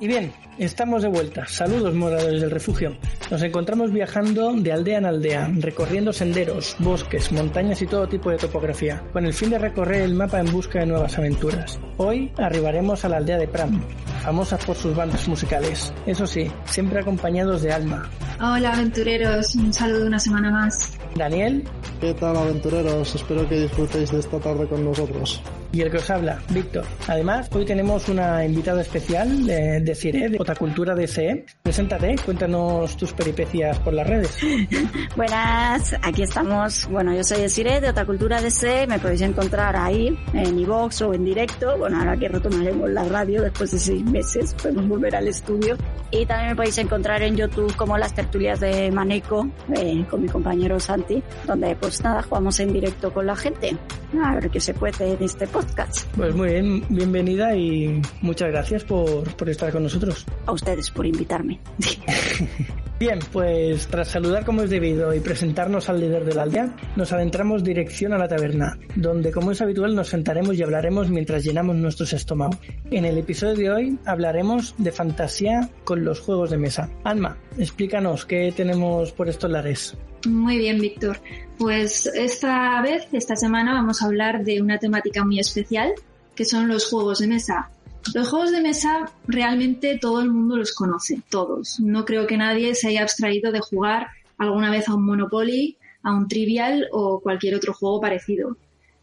Y bien, estamos de vuelta. Saludos moradores del refugio. Nos encontramos viajando de aldea en aldea, recorriendo senderos, bosques, montañas y todo tipo de topografía, con el fin de recorrer el mapa en busca de nuevas aventuras. Hoy arribaremos a la aldea de Pram, famosa por sus bandas musicales. Eso sí, siempre acompañados de Alma. Hola aventureros, un saludo una semana más. Daniel. ¿Qué tal aventureros? Espero que disfrutéis de esta tarde con nosotros y el que os habla, Víctor. Además, hoy tenemos una invitada especial de, de CIRE, de Otacultura DCE. Preséntate, cuéntanos tus peripecias por las redes. Buenas, aquí estamos. Bueno, yo soy de CIRE, de Otacultura DCE. Me podéis encontrar ahí, en iVox o en directo. Bueno, ahora que retomaremos la radio después de seis meses, podemos volver al estudio. Y también me podéis encontrar en YouTube como las tertulias de Maneco, eh, con mi compañero Santi, donde pues nada, jugamos en directo con la gente. A ver qué se puede en este podcast. Pues muy bien, bienvenida y muchas gracias por, por estar con nosotros. A ustedes por invitarme. Bien, pues tras saludar como es debido y presentarnos al líder de la aldea, nos adentramos dirección a la taberna, donde como es habitual nos sentaremos y hablaremos mientras llenamos nuestros estómagos. En el episodio de hoy hablaremos de fantasía con los juegos de mesa. Alma, explícanos qué tenemos por estos lares. Muy bien, Víctor. Pues esta vez, esta semana, vamos a hablar de una temática muy especial, que son los juegos de mesa. Los juegos de mesa realmente todo el mundo los conoce, todos. No creo que nadie se haya abstraído de jugar alguna vez a un Monopoly, a un Trivial o cualquier otro juego parecido.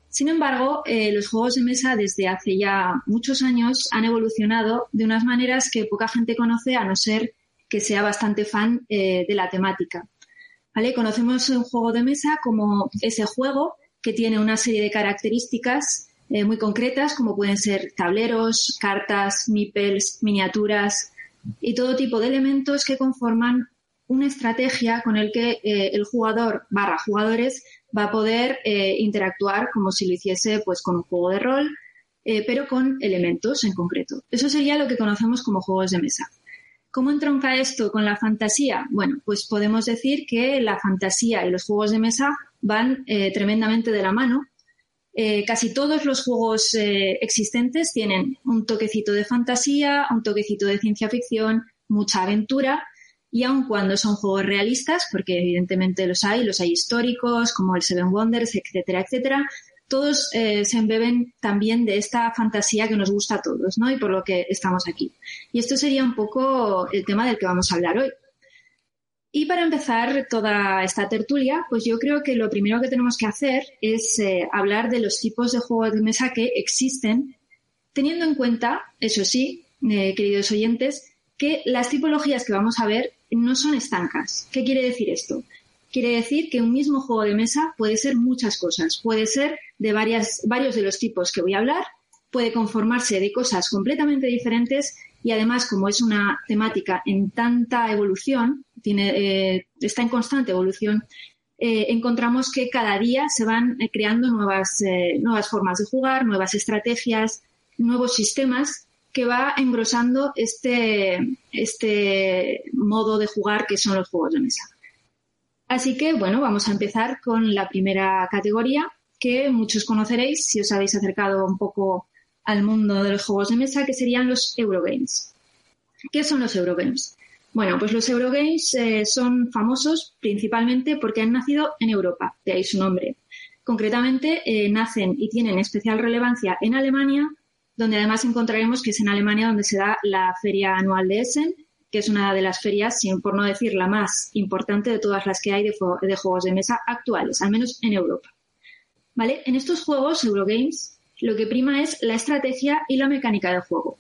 Sin embargo, eh, los juegos de mesa desde hace ya muchos años han evolucionado de unas maneras que poca gente conoce a no ser que sea bastante fan eh, de la temática. Conocemos un juego de mesa como ese juego que tiene una serie de características eh, muy concretas, como pueden ser tableros, cartas, meeples, miniaturas y todo tipo de elementos que conforman una estrategia con el que eh, el jugador barra jugadores va a poder eh, interactuar como si lo hiciese pues con un juego de rol, pero con elementos en concreto. Eso sería lo que conocemos como juegos de mesa. ¿Cómo entronca esto con la fantasía? Bueno, pues podemos decir que la fantasía y los juegos de mesa van tremendamente de la mano eh, casi todos los juegos eh, existentes tienen un toquecito de fantasía, un toquecito de ciencia ficción, mucha aventura, y aun cuando son juegos realistas, porque evidentemente los hay, los hay históricos, como el Seven Wonders, etcétera, etcétera, todos eh, se embeben también de esta fantasía que nos gusta a todos, ¿no? Y por lo que estamos aquí. Y esto sería un poco el tema del que vamos a hablar hoy. Y para empezar toda esta tertulia, pues yo creo que lo primero que tenemos que hacer es eh, hablar de los tipos de juegos de mesa que existen, teniendo en cuenta, eso sí, eh, queridos oyentes, que las tipologías que vamos a ver no son estancas. ¿Qué quiere decir esto? Quiere decir que un mismo juego de mesa puede ser muchas cosas, puede ser de varios de los tipos que voy a hablar, puede conformarse de cosas completamente diferentes y además, como es una temática en tanta evolución, eh, está en constante evolución, eh, encontramos que cada día se van eh, creando nuevas, nuevas formas de jugar, nuevas estrategias, nuevos sistemas que va engrosando este, este modo de jugar que son los juegos de mesa. Así que, bueno, vamos a empezar con la primera categoría que muchos conoceréis si os habéis acercado un poco al mundo de los juegos de mesa, que serían los Eurogames. ¿Qué son los Eurogames? Bueno, pues los Eurogames eh, son famosos principalmente porque han nacido en Europa, de ahí su nombre. Concretamente, eh, nacen y tienen especial relevancia en Alemania, donde además encontraremos que es en Alemania donde se da la feria anual de Essen, que es una de las ferias, por no decir la más importante de todas las que hay de, juegos de mesa actuales, al menos en Europa. ¿Vale? En estos juegos, Eurogames, lo que prima es la estrategia y la mecánica del juego.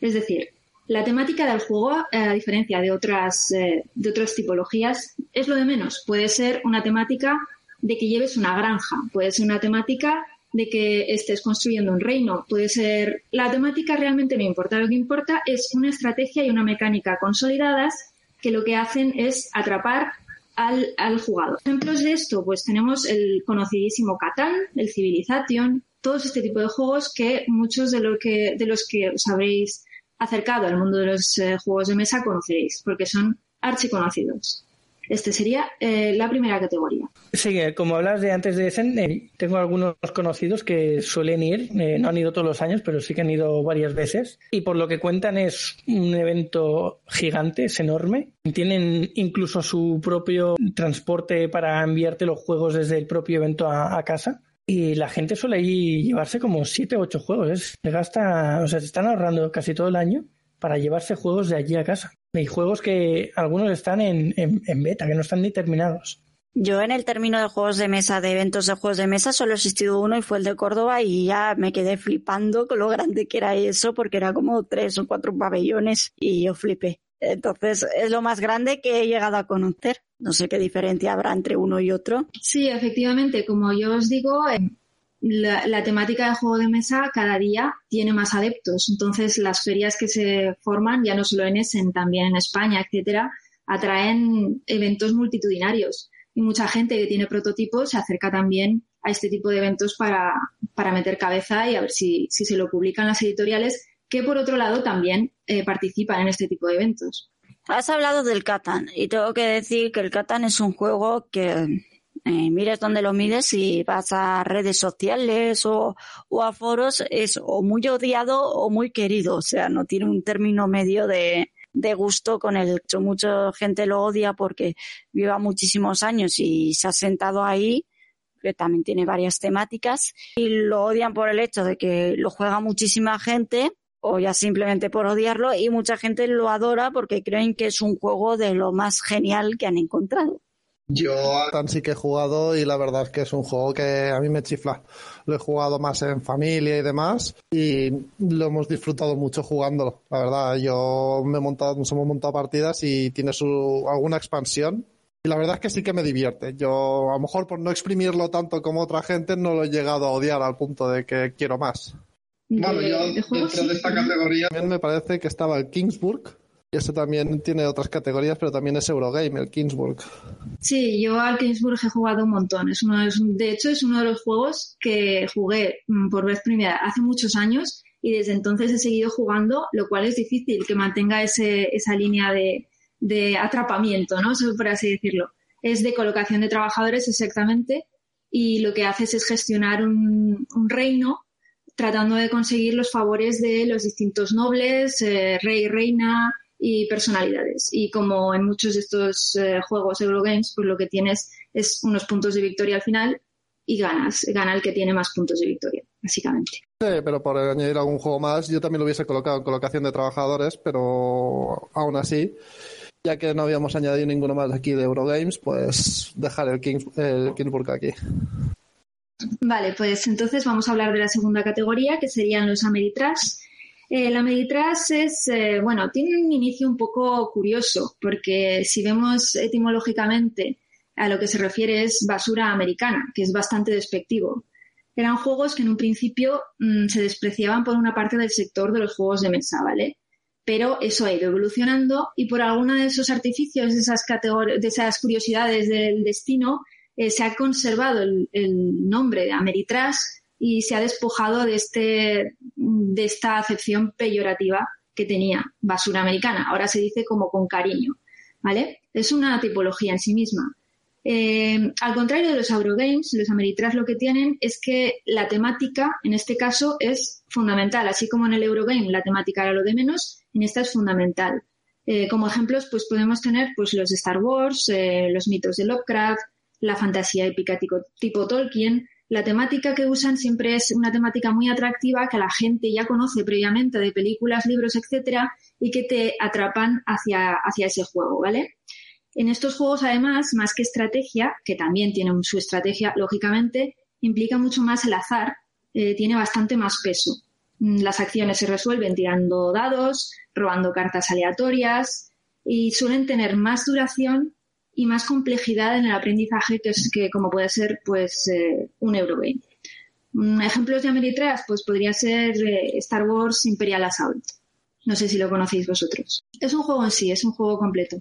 Es decir, la temática del juego, a diferencia de otras, eh, de otras tipologías, es lo de menos. Puede ser una temática de que lleves una granja, puede ser una temática de que estés construyendo un reino. Puede ser la temática realmente no importa. Lo que importa es una estrategia y una mecánica consolidadas que lo que hacen es atrapar al, al jugador. Ejemplos de esto, pues tenemos el conocidísimo Catán, el Civilization, todos este tipo de juegos que muchos de, que, de los que os habréis acercado al mundo de los eh, juegos de mesa conoceréis, porque son archiconocidos. Este sería eh, la primera categoría. Sí, eh, como hablas de antes de Essen, eh, tengo algunos conocidos que suelen ir, no han ido todos los años, pero sí que han ido varias veces. Y por lo que cuentan es un evento gigante, es enorme. Tienen incluso su propio transporte para enviarte los juegos desde el propio evento a, casa. Y la gente suele llevarse como siete o ocho juegos. Se gasta, o sea, se están ahorrando casi todo el año para llevarse juegos de allí a casa. Hay juegos que algunos están en, beta, que no están ni terminados. Yo en el término de juegos de mesa, de eventos de juegos de mesa, solo he existido uno y fue el de Córdoba y ya me quedé flipando con lo grande que era eso porque era como tres o cuatro pabellones y yo flipé. Entonces es lo más grande que he llegado a conocer. No sé qué diferencia habrá entre uno y otro. Sí, efectivamente, como yo os digo, la, temática de juego de mesa cada día tiene más adeptos. Entonces, las ferias que se forman, ya no solo en Essen, también en España, etcétera, atraen eventos multitudinarios. Y mucha gente que tiene prototipos se acerca también a este tipo de eventos para, para meter cabeza y a ver si, si, se lo publican las editoriales, que por otro lado también eh, participan en este tipo de eventos. Has hablado del Catan y tengo que decir que el Catan es un juego que eh, mires dónde lo mides, si vas a redes sociales o, a foros, es o muy odiado o muy querido. O sea, no tiene un término medio de, gusto con el hecho. Mucha gente lo odia porque lleva muchísimos años y se ha sentado ahí, que también tiene varias temáticas, y lo odian por el hecho de que lo juega muchísima gente o ya simplemente por odiarlo y mucha gente lo adora porque creen que es un juego de lo más genial que han encontrado. Yo tan sí que he jugado y la verdad es que es un juego que a mí me chifla. Lo he jugado más en familia y demás y lo hemos disfrutado mucho jugándolo. La verdad, yo me he montado, nos hemos montado partidas y tiene su, alguna expansión y la verdad es que sí que me divierte. Yo, a lo mejor por no exprimirlo tanto como otra gente, no lo he llegado a odiar al punto de que quiero más. Bueno, yo dentro de esta categoría... También me parece que estaba el Kingsburg, ese también tiene otras categorías, pero también es Eurogame, el Kingsburg. Sí, yo al Kingsburg he jugado un montón. Es uno de, hecho, es uno de los juegos que jugué mm, por vez primera hace muchos años y desde entonces he seguido jugando, lo cual es difícil que mantenga ese, esa línea de, atrapamiento, ¿no? Por así decirlo. Es de colocación de trabajadores exactamente y lo que haces es gestionar un, un reino tratando de conseguir los favores de los distintos nobles, eh, rey, reina, y personalidades. Y como en muchos de estos eh, juegos Eurogames, pues lo que tienes es unos puntos de victoria al final y ganas. Gana el que tiene más puntos de victoria, básicamente. Sí, pero por añadir algún juego más, yo también lo hubiese colocado en colocación de trabajadores, pero aún así, ya que no habíamos añadido ninguno más aquí de Eurogames, pues dejar el, Kings, el Kingsburg aquí. Vale, pues entonces vamos a hablar de la segunda categoría, que serían los Ameritrash eh, la es, eh, bueno, tiene un inicio un poco curioso, porque si vemos etimológicamente a lo que se refiere es basura americana, que es bastante despectivo. Eran juegos que en un principio mm, se despreciaban por una parte del sector de los juegos de mesa, ¿vale? Pero eso ha ido evolucionando y por alguno de esos artificios, de esas, esas curiosidades del destino, eh, se ha conservado el, el nombre de Ameritrash y se ha despojado de, este, de esta acepción peyorativa que tenía basura americana. Ahora se dice como con cariño, ¿vale? Es una tipología en sí misma. Eh, al contrario de los Eurogames, los Ameritrash lo que tienen es que la temática, en este caso, es fundamental. Así como en el Eurogame la temática era lo de menos, en esta es fundamental. Eh, como ejemplos, pues podemos tener pues, los Star Wars, eh, los mitos de Lovecraft, la fantasía épica tipo Tolkien, la temática que usan siempre es una temática muy atractiva que la gente ya conoce previamente de películas, libros, etcétera, y que te atrapan hacia, hacia ese juego, ¿vale? En estos juegos, además, más que estrategia, que también tienen su estrategia, lógicamente, implica mucho más el azar, eh, tiene bastante más peso. Mm, las acciones se resuelven tirando dados, robando cartas aleatorias y suelen tener más duración y más complejidad en el aprendizaje que, es, que como puede ser pues eh, un Eurogame. Ejemplos de Ameritrash, pues podría ser eh, Star Wars Imperial Assault. No sé si lo conocéis vosotros. Es un juego en sí, es un juego completo.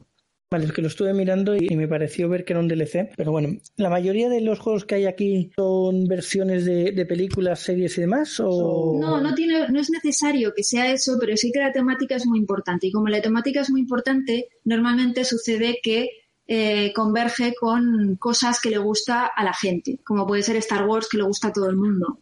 Vale, es que lo estuve mirando y me pareció ver que era un DLC, pero bueno, ¿la mayoría de los juegos que hay aquí son versiones de, películas, series y demás? O... No, no, tiene, no es necesario que sea eso, pero sí que la temática es muy importante. Y como la temática es muy importante, normalmente sucede que eh, converge con cosas que le gusta a la gente, como puede ser Star Wars, que le gusta a todo el mundo.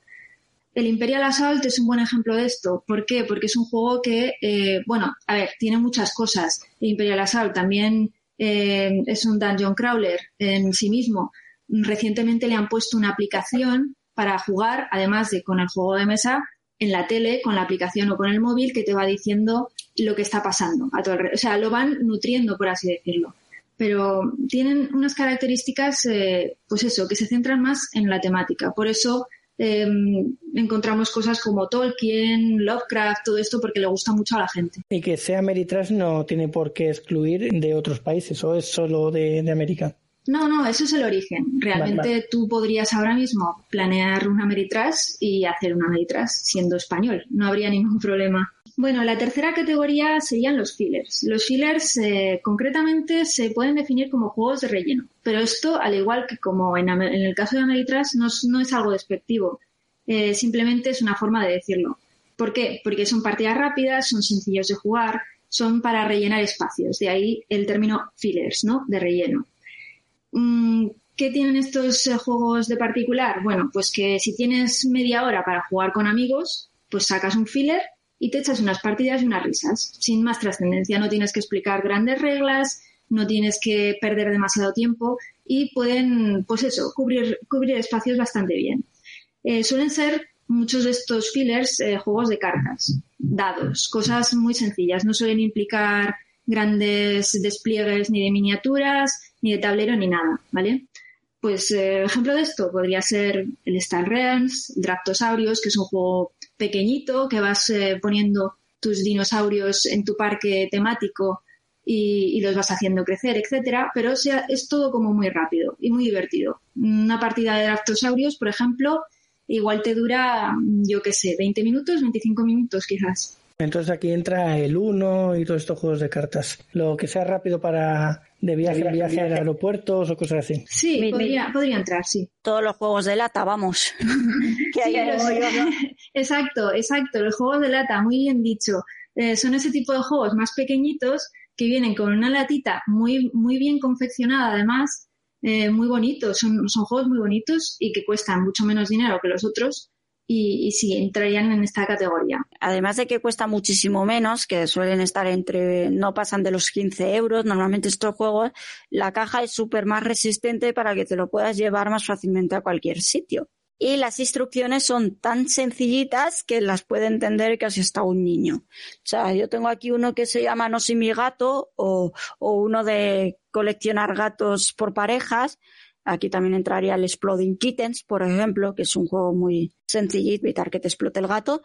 El Imperial Assault es un buen ejemplo de esto. ¿Por qué? Porque es un juego que, eh, bueno, a ver, tiene muchas cosas. El Imperial Assault también eh, es un dungeon crawler en sí mismo. Recientemente le han puesto una aplicación para jugar, además de con el juego de mesa, en la tele, con la aplicación o con el móvil, que te va diciendo lo que está pasando a tu alrededor. O sea, lo van nutriendo, por así decirlo pero tienen unas características, eh, pues eso, que se centran más en la temática. Por eso em, encontramos cosas como Tolkien, Lovecraft, todo esto porque le gusta mucho a la gente. Y que sea Ameritrash no tiene por qué excluir de otros países o es solo de, América. No, no, eso es el origen. Realmente tú podrías ahora mismo planear una Ameritrash y hacer una Ameritrash siendo español. No habría ningún problema. Bueno, la tercera categoría serían los fillers. Los fillers eh, concretamente se pueden definir como juegos de relleno, pero esto, al igual que como en, el caso de Ameritrash, no, es algo despectivo, eh, simplemente es una forma de decirlo. ¿Por qué? Porque son partidas rápidas, son sencillos de jugar, son para rellenar espacios, de ahí el término fillers, ¿no? De relleno. Mm, ¿Qué tienen estos eh, juegos de particular? Bueno, pues que si tienes media hora para jugar con amigos, pues sacas un filler y te echas unas partidas y unas risas, sin más trascendencia. No tienes que explicar grandes reglas, no tienes que perder demasiado tiempo y pueden, pues eso, cubrir, cubrir espacios bastante bien. Eh, suelen ser muchos de estos fillers eh, juegos de cartas, dados, cosas muy sencillas. No suelen implicar grandes despliegues ni de miniaturas, ni de tablero, ni nada, ¿vale? Pues eh, ejemplo de esto podría ser el Star Realms, Draptosaurios, que es un juego pequeñito que vas eh, poniendo tus dinosaurios en tu parque temático y, los vas haciendo crecer, etcétera, pero sea, es todo como muy rápido y muy divertido. Una partida de Draptosaurios, por ejemplo, igual te dura, yo qué sé, 20 minutos, 25 minutos quizás. Entonces aquí entra el 1 y todos estos juegos de cartas. Lo que sea rápido para de viaje, viaje a aeropuertos o cosas así. Sí, podría, podría entrar, sí. Todos los juegos de lata, vamos. Exacto, exacto. Los juegos de lata, muy bien dicho. Eh, son ese tipo de juegos más pequeñitos que vienen con una latita muy, muy bien confeccionada, además, eh, muy bonitos. Son, son juegos muy bonitos y que cuestan mucho menos dinero que los otros y, y, sí, entrarían en esta categoría. Además de que cuesta muchísimo menos, que suelen estar entre, no pasan de los 15 euros, normalmente estos juegos, la caja es súper más resistente para que te lo puedas llevar más fácilmente a cualquier sitio. Y las instrucciones son tan sencillitas que las puede entender casi hasta un niño. O sea, yo tengo aquí uno que se llama No soy mi gato o, uno de coleccionar gatos por parejas Aquí también entraría el Exploding Kittens, por ejemplo, que es un juego muy sencillito, evitar que te explote el gato.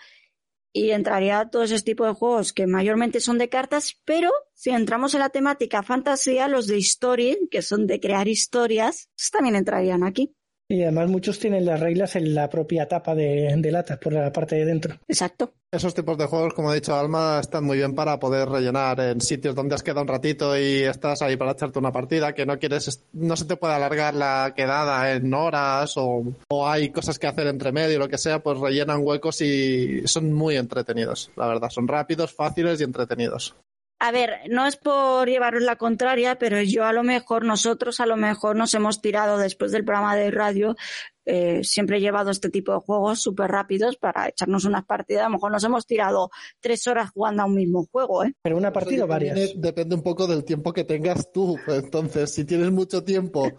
Y entraría todo ese tipo de juegos que mayormente son de cartas, pero si entramos en la temática fantasía, los de story, que son de crear historias, pues también entrarían aquí. Y además muchos tienen las reglas en la propia tapa de, de lata, por la parte de dentro. Exacto. Esos tipos de juegos, como ha dicho Alma, están muy bien para poder rellenar en sitios donde has quedado un ratito y estás ahí para echarte una partida, que no quieres, no se te puede alargar la quedada en horas o, o hay cosas que hacer entre medio, lo que sea, pues rellenan huecos y son muy entretenidos, la verdad. Son rápidos, fáciles y entretenidos. A ver, no es por llevaros la contraria, pero yo a lo mejor, nosotros a lo mejor nos hemos tirado después del programa de radio, eh, siempre he llevado este tipo de juegos súper rápidos para echarnos unas partidas. A lo mejor nos hemos tirado tres horas jugando a un mismo juego, ¿eh? Pero una partida o varias. Depende un poco del tiempo que tengas tú. Entonces, si tienes mucho tiempo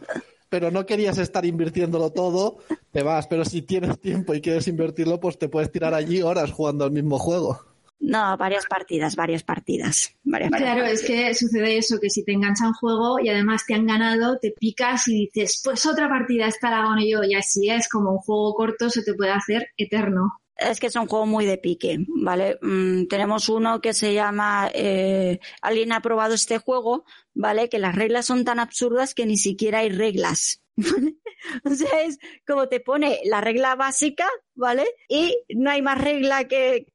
pero no querías estar invirtiéndolo todo, te vas. Pero si tienes tiempo y quieres invertirlo, pues te puedes tirar allí horas jugando al mismo juego. No, varias partidas, varias partidas. Varias claro, es que sucede eso, que si te engancha un juego y además te han ganado, te picas y dices, pues otra partida, esta la gano yo. Y así es como un juego corto se te puede hacer eterno. Es que es un juego muy de pique, ¿vale? Mm, tenemos uno que se llama eh, Alguien ha probado este juego, ¿vale? Que las reglas son tan absurdas que ni siquiera hay reglas. O sea, es como te pone la regla básica, ¿vale? Y no hay más regla que,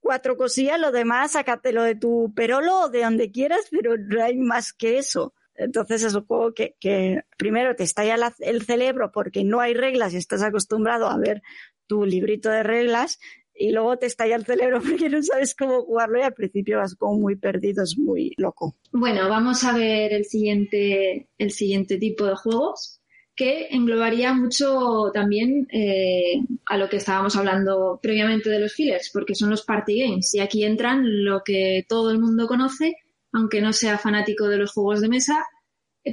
cuatro cosillas, lo demás, sácatelo de tu perolo o de donde quieras, pero no hay más que eso. Entonces es un juego que, que primero te estalla el cerebro porque no hay reglas y estás acostumbrado a ver tu librito de reglas y luego te estalla el cerebro porque no sabes cómo jugarlo y al principio vas como muy perdido, es muy loco. Bueno, vamos a ver el siguiente, el siguiente tipo de juegos que englobaría mucho también eh, a lo que estábamos hablando previamente de los fillers, porque son los party games. Y aquí entran lo que todo el mundo conoce, aunque no sea fanático de los juegos de mesa,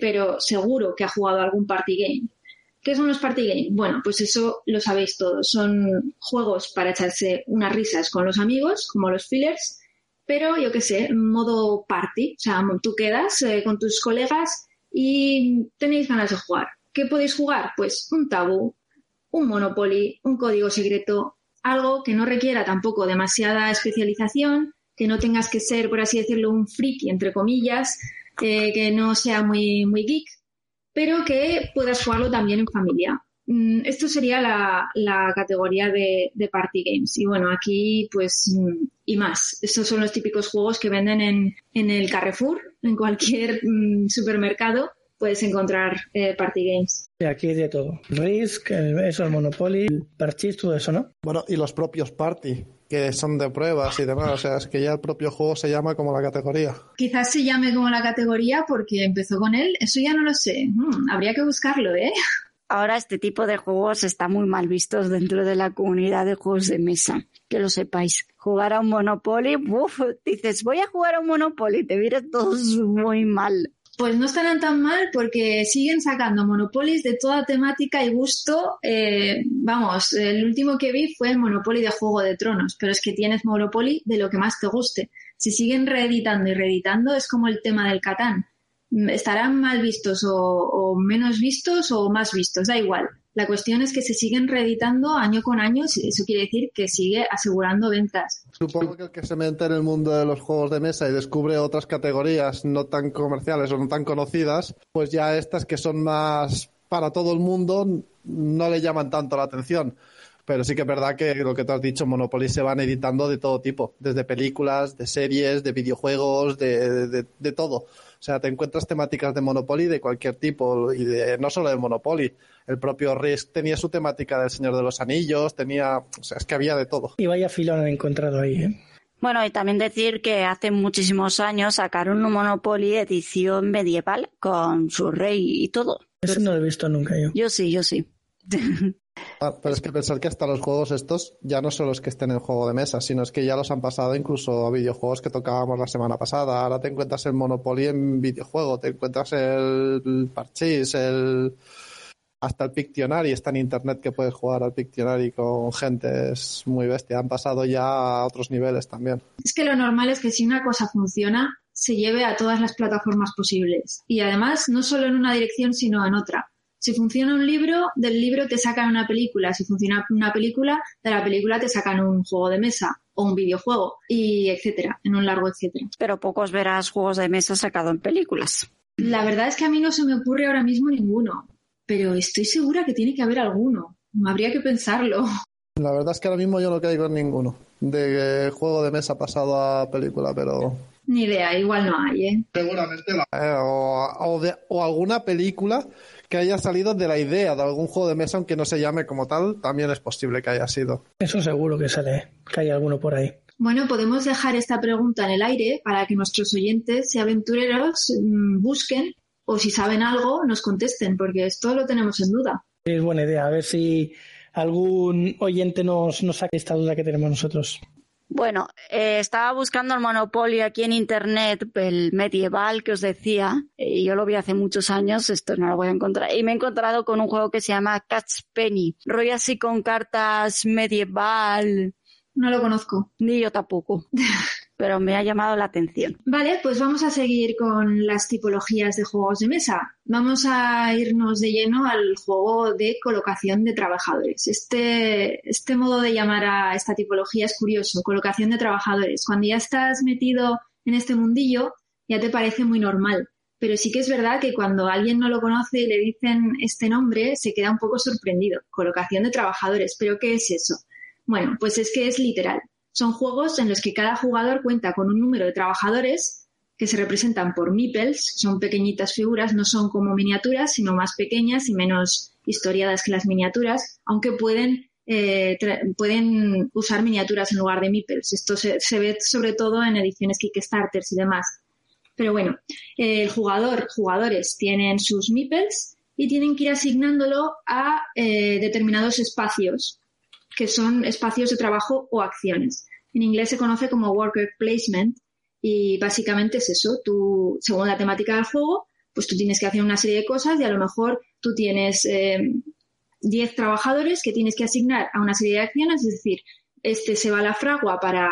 pero seguro que ha jugado algún party game. ¿Qué son los party games? Bueno, pues eso lo sabéis todos. Son juegos para echarse unas risas con los amigos, como los fillers, pero yo qué sé, modo party. O sea, tú quedas eh, con tus colegas y tenéis ganas de jugar. ¿Qué podéis jugar? Pues un tabú, un Monopoly, un código secreto, algo que no requiera tampoco demasiada especialización, que no tengas que ser, por así decirlo, un friki, entre comillas, eh, que no sea muy, muy geek, pero que puedas jugarlo también en familia. Mm, esto sería la, categoría de, party games. Y bueno, aquí pues mm, y más. Estos son los típicos juegos que venden en, en el Carrefour, en cualquier mm, supermercado. Puedes encontrar eh, party games. Y aquí de todo. Risk, eso, el Monopoly, el Parchís, todo eso, ¿no? Bueno, y los propios party que son de pruebas y demás. O sea, es que ya el propio juego se llama como la categoría. Quizás se llame como la categoría porque empezó con él. Eso ya no lo sé. Hmm, habría que buscarlo, ¿eh? Ahora este tipo de juegos está muy mal vistos dentro de la comunidad de juegos de mesa. Que lo sepáis. Jugar a un Monopoly, uff, dices, voy a jugar a un Monopoly, te miras todos muy mal. Pues no estarán tan mal porque siguen sacando Monopolies de toda temática y gusto. Eh, vamos, el último que vi fue el Monopoly de Juego de Tronos, pero es que tienes Monopoly de lo que más te guste. Si siguen reeditando y reeditando es como el tema del Catán. Estarán mal vistos o menos vistos o más vistos, da igual. La cuestión es que se siguen reeditando año con año, eso quiere decir que sigue asegurando ventas. Supongo que el que se mete en el mundo de los juegos de mesa y descubre otras categorías no tan comerciales o no tan conocidas, pues ya estas que son más para todo el mundo no le llaman tanto la atención. Pero sí que es verdad que lo que te has dicho, Monopoly se van editando de todo tipo, desde películas, de series, de videojuegos, de, de todo. O sea, te encuentras temáticas de Monopoly de cualquier tipo y de, no solo de Monopoly. El propio Risk tenía su temática del Señor de los Anillos, tenía, o sea, es que había de todo. Y vaya filón han encontrado ahí, ¿eh? Bueno, y también decir que hace muchísimos años sacaron un Monopoly edición medieval con su rey y todo. Eso no lo he visto nunca yo. Yo sí, yo sí. Ah, pero es que pensar que hasta los juegos estos ya no son los que estén en juego de mesa, sino es que ya los han pasado incluso a videojuegos que tocábamos la semana pasada. Ahora te encuentras el Monopoly en videojuego, te encuentras el Parchís, el hasta el Pictionary está en internet que puedes jugar al Pictionary con gente, muy bestia. Han pasado ya a otros niveles también. Es que lo normal es que si una cosa funciona, se lleve a todas las plataformas posibles. Y además, no solo en una dirección, sino en otra. Si funciona un libro, del libro te sacan una película. Si funciona una película, de la película te sacan un juego de mesa o un videojuego y etcétera, en un largo etcétera. Pero pocos verás juegos de mesa sacados en películas. La verdad es que a mí no se me ocurre ahora mismo ninguno, pero estoy segura que tiene que haber alguno. Habría que pensarlo. La verdad es que ahora mismo yo no caigo en ninguno de juego de mesa pasado a película, pero ni idea, igual no hay, ¿eh? Seguramente la... Eh, o, o, alguna película que haya salido de la idea de algún juego de mesa, aunque no se llame como tal, también es posible que haya sido. Eso seguro que sale, que hay alguno por ahí. Bueno, podemos dejar esta pregunta en el aire para que nuestros oyentes y aventureros mm, busquen o si saben algo nos contesten, porque esto lo tenemos en duda. Es buena idea, a ver si algún oyente nos, nos saca esta duda que tenemos nosotros. Bueno, eh, estaba buscando el monopolio aquí en internet, el medieval que os decía, y yo lo vi hace muchos años, esto no lo voy a encontrar, y me he encontrado con un juego que se llama Catch Penny, rollo así con cartas medieval. No lo conozco. Ni yo tampoco. pero me ha llamado la atención. Vale, pues vamos a seguir con las tipologías de juegos de mesa. Vamos a irnos de lleno al juego de colocación de trabajadores. Este, este modo de llamar a esta tipología es curioso, colocación de trabajadores. Cuando ya estás metido en este mundillo, ya te parece muy normal. pero sí que es verdad que cuando alguien no lo conoce y le dicen este nombre, se queda un poco sorprendido. Colocación de trabajadores. ¿Pero qué es eso? Bueno, pues es que es literal. Son juegos en los que cada jugador cuenta con un número de trabajadores que se representan por meeples, son pequeñitas figuras, no son como miniaturas, sino más pequeñas y menos historiadas que las miniaturas, aunque pueden, eh, pueden usar miniaturas en lugar de meeples. Esto se, ve sobre todo en ediciones Kickstarters y demás. Pero bueno, el jugador, jugadores tienen sus meeples y tienen que ir asignándolo a eh, determinados espacios, que son espacios de trabajo o acciones. En inglés se conoce como worker placement y básicamente es eso. Tú, según la temática del juego, pues tú tienes que hacer una serie de cosas y a lo mejor tú tienes 10 eh, trabajadores que tienes que asignar a una serie de acciones, es decir, este se va a la fragua para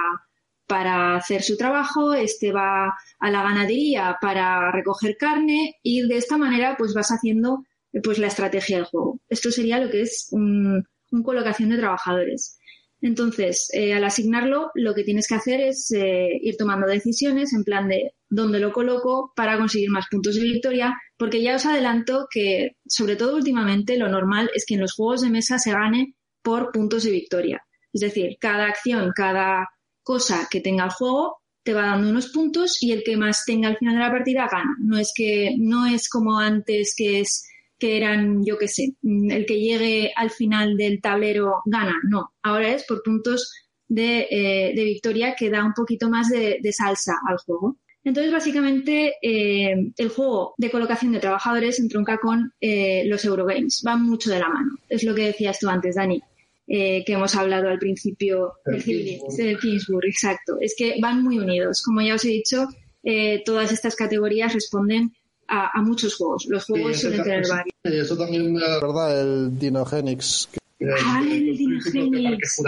para hacer su trabajo, este va a la ganadería para recoger carne y de esta manera pues vas haciendo pues la estrategia del juego. Esto sería lo que es un, colocación de trabajadores. Entonces, eh, al asignarlo, lo que tienes que hacer es eh, ir tomando decisiones en plan de dónde lo coloco para conseguir más puntos de victoria, porque ya os adelanto que, sobre todo últimamente, lo normal es que en los juegos de mesa se gane por puntos de victoria. Es decir, cada acción, cada cosa que tenga el juego te va dando unos puntos y el que más tenga al final de la partida gana. No es que no es como antes que es que eran, yo qué sé, el que llegue al final del tablero gana. No, ahora es por puntos de, eh, victoria que da un poquito más de, salsa al juego. Entonces, básicamente, eh, el juego de colocación de trabajadores entronca con eh, los Eurogames. Van mucho de la mano. Es lo que decías tú antes, Dani. Eh, que hemos hablado al principio del Kingsburg, exacto. Es que van muy unidos. Como ya os he dicho, todas estas categorías responden a, muchos juegos. Los juegos suelen tener varios. eso también me verdad, el Dinogenix. Ah, el, Dinogenix.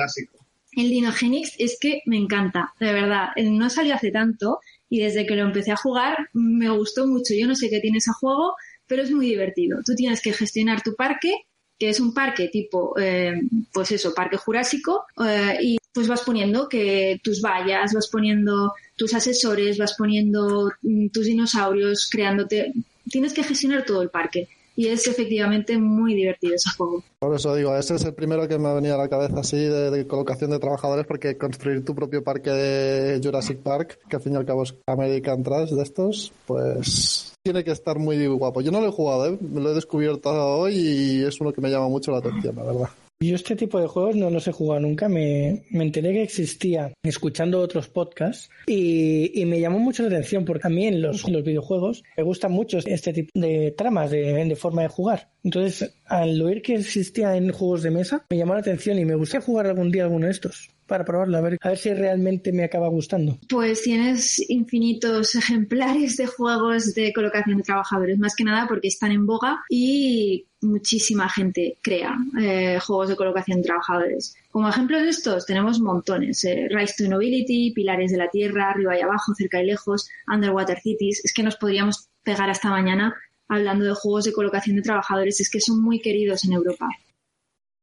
El Dinogenix es que me encanta, de verdad. No salió hace tanto y desde que lo empecé a jugar me gustó mucho. Yo no sé qué tiene ese juego, pero es muy divertido. Tú tienes que gestionar tu parque que es un parque tipo, eh, pues eso, parque jurásico, eh, y pues vas poniendo que tus vallas, vas poniendo tus asesores, vas poniendo mm, tus dinosaurios, creándote. Tienes que gestionar todo el parque. Y es efectivamente muy divertido ese juego. Por eso digo, ese es el primero que me ha venido a la cabeza así de, colocación de trabajadores, porque construir tu propio parque de Jurassic Park, que al fin y al cabo es American Trash de estos, pues tiene que estar muy guapo. Yo no lo he jugado, ¿eh? lo he descubierto hoy y es uno que me llama mucho la atención, la verdad. Yo este tipo de juegos no los he jugado nunca, me, me enteré que existía escuchando otros podcasts y, y, me llamó mucho la atención porque a mí en los, los videojuegos me gustan mucho este tipo de tramas, de, de, forma de jugar. Entonces, al oír que existía en juegos de mesa, me llamó la atención y me gustaría jugar algún día alguno de estos para probarlo, a ver, a ver si realmente me acaba gustando. Pues tienes infinitos ejemplares de juegos de colocación de trabajadores, más que nada porque están en boga y muchísima gente crea eh, juegos de colocación de trabajadores. Como ejemplos de estos tenemos montones. Eh, Rise to Nobility, Pilares de la Tierra, Arriba y Abajo, Cerca y Lejos, Underwater Cities. Es que nos podríamos pegar hasta mañana hablando de juegos de colocación de trabajadores. Es que son muy queridos en Europa.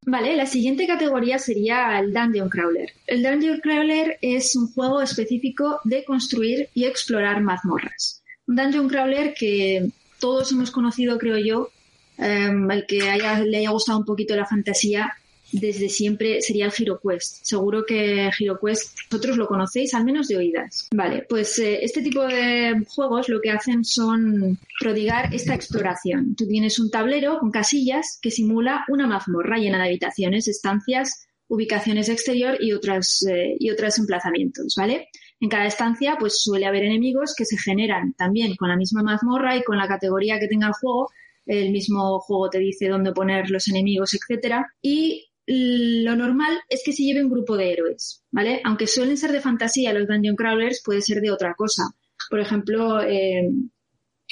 Vale, la siguiente categoría sería el Dungeon Crawler. El Dungeon Crawler es un juego específico de construir y explorar mazmorras. Un Dungeon Crawler que todos hemos conocido, creo yo, em, el que le haya gustado un poquito la fantasía, desde siempre sería el HeroQuest. Seguro que HeroQuest vosotros lo conocéis, al menos de oídas. Vale, pues eh, este tipo de juegos lo que hacen son prodigar esta exploración. Tú tienes un tablero con casillas que simula una mazmorra llena de habitaciones, estancias, ubicaciones exterior y otras eh, y otros emplazamientos, ¿vale? En cada estancia pues suele haber enemigos que se generan también con la misma mazmorra y con la categoría que tenga el juego, el mismo juego te dice dónde poner los enemigos, etcétera, y lo normal es que se lleve un grupo de héroes, ¿vale? Aunque suelen ser de fantasía los dungeon crawlers, puede ser de otra cosa. Por ejemplo, eh,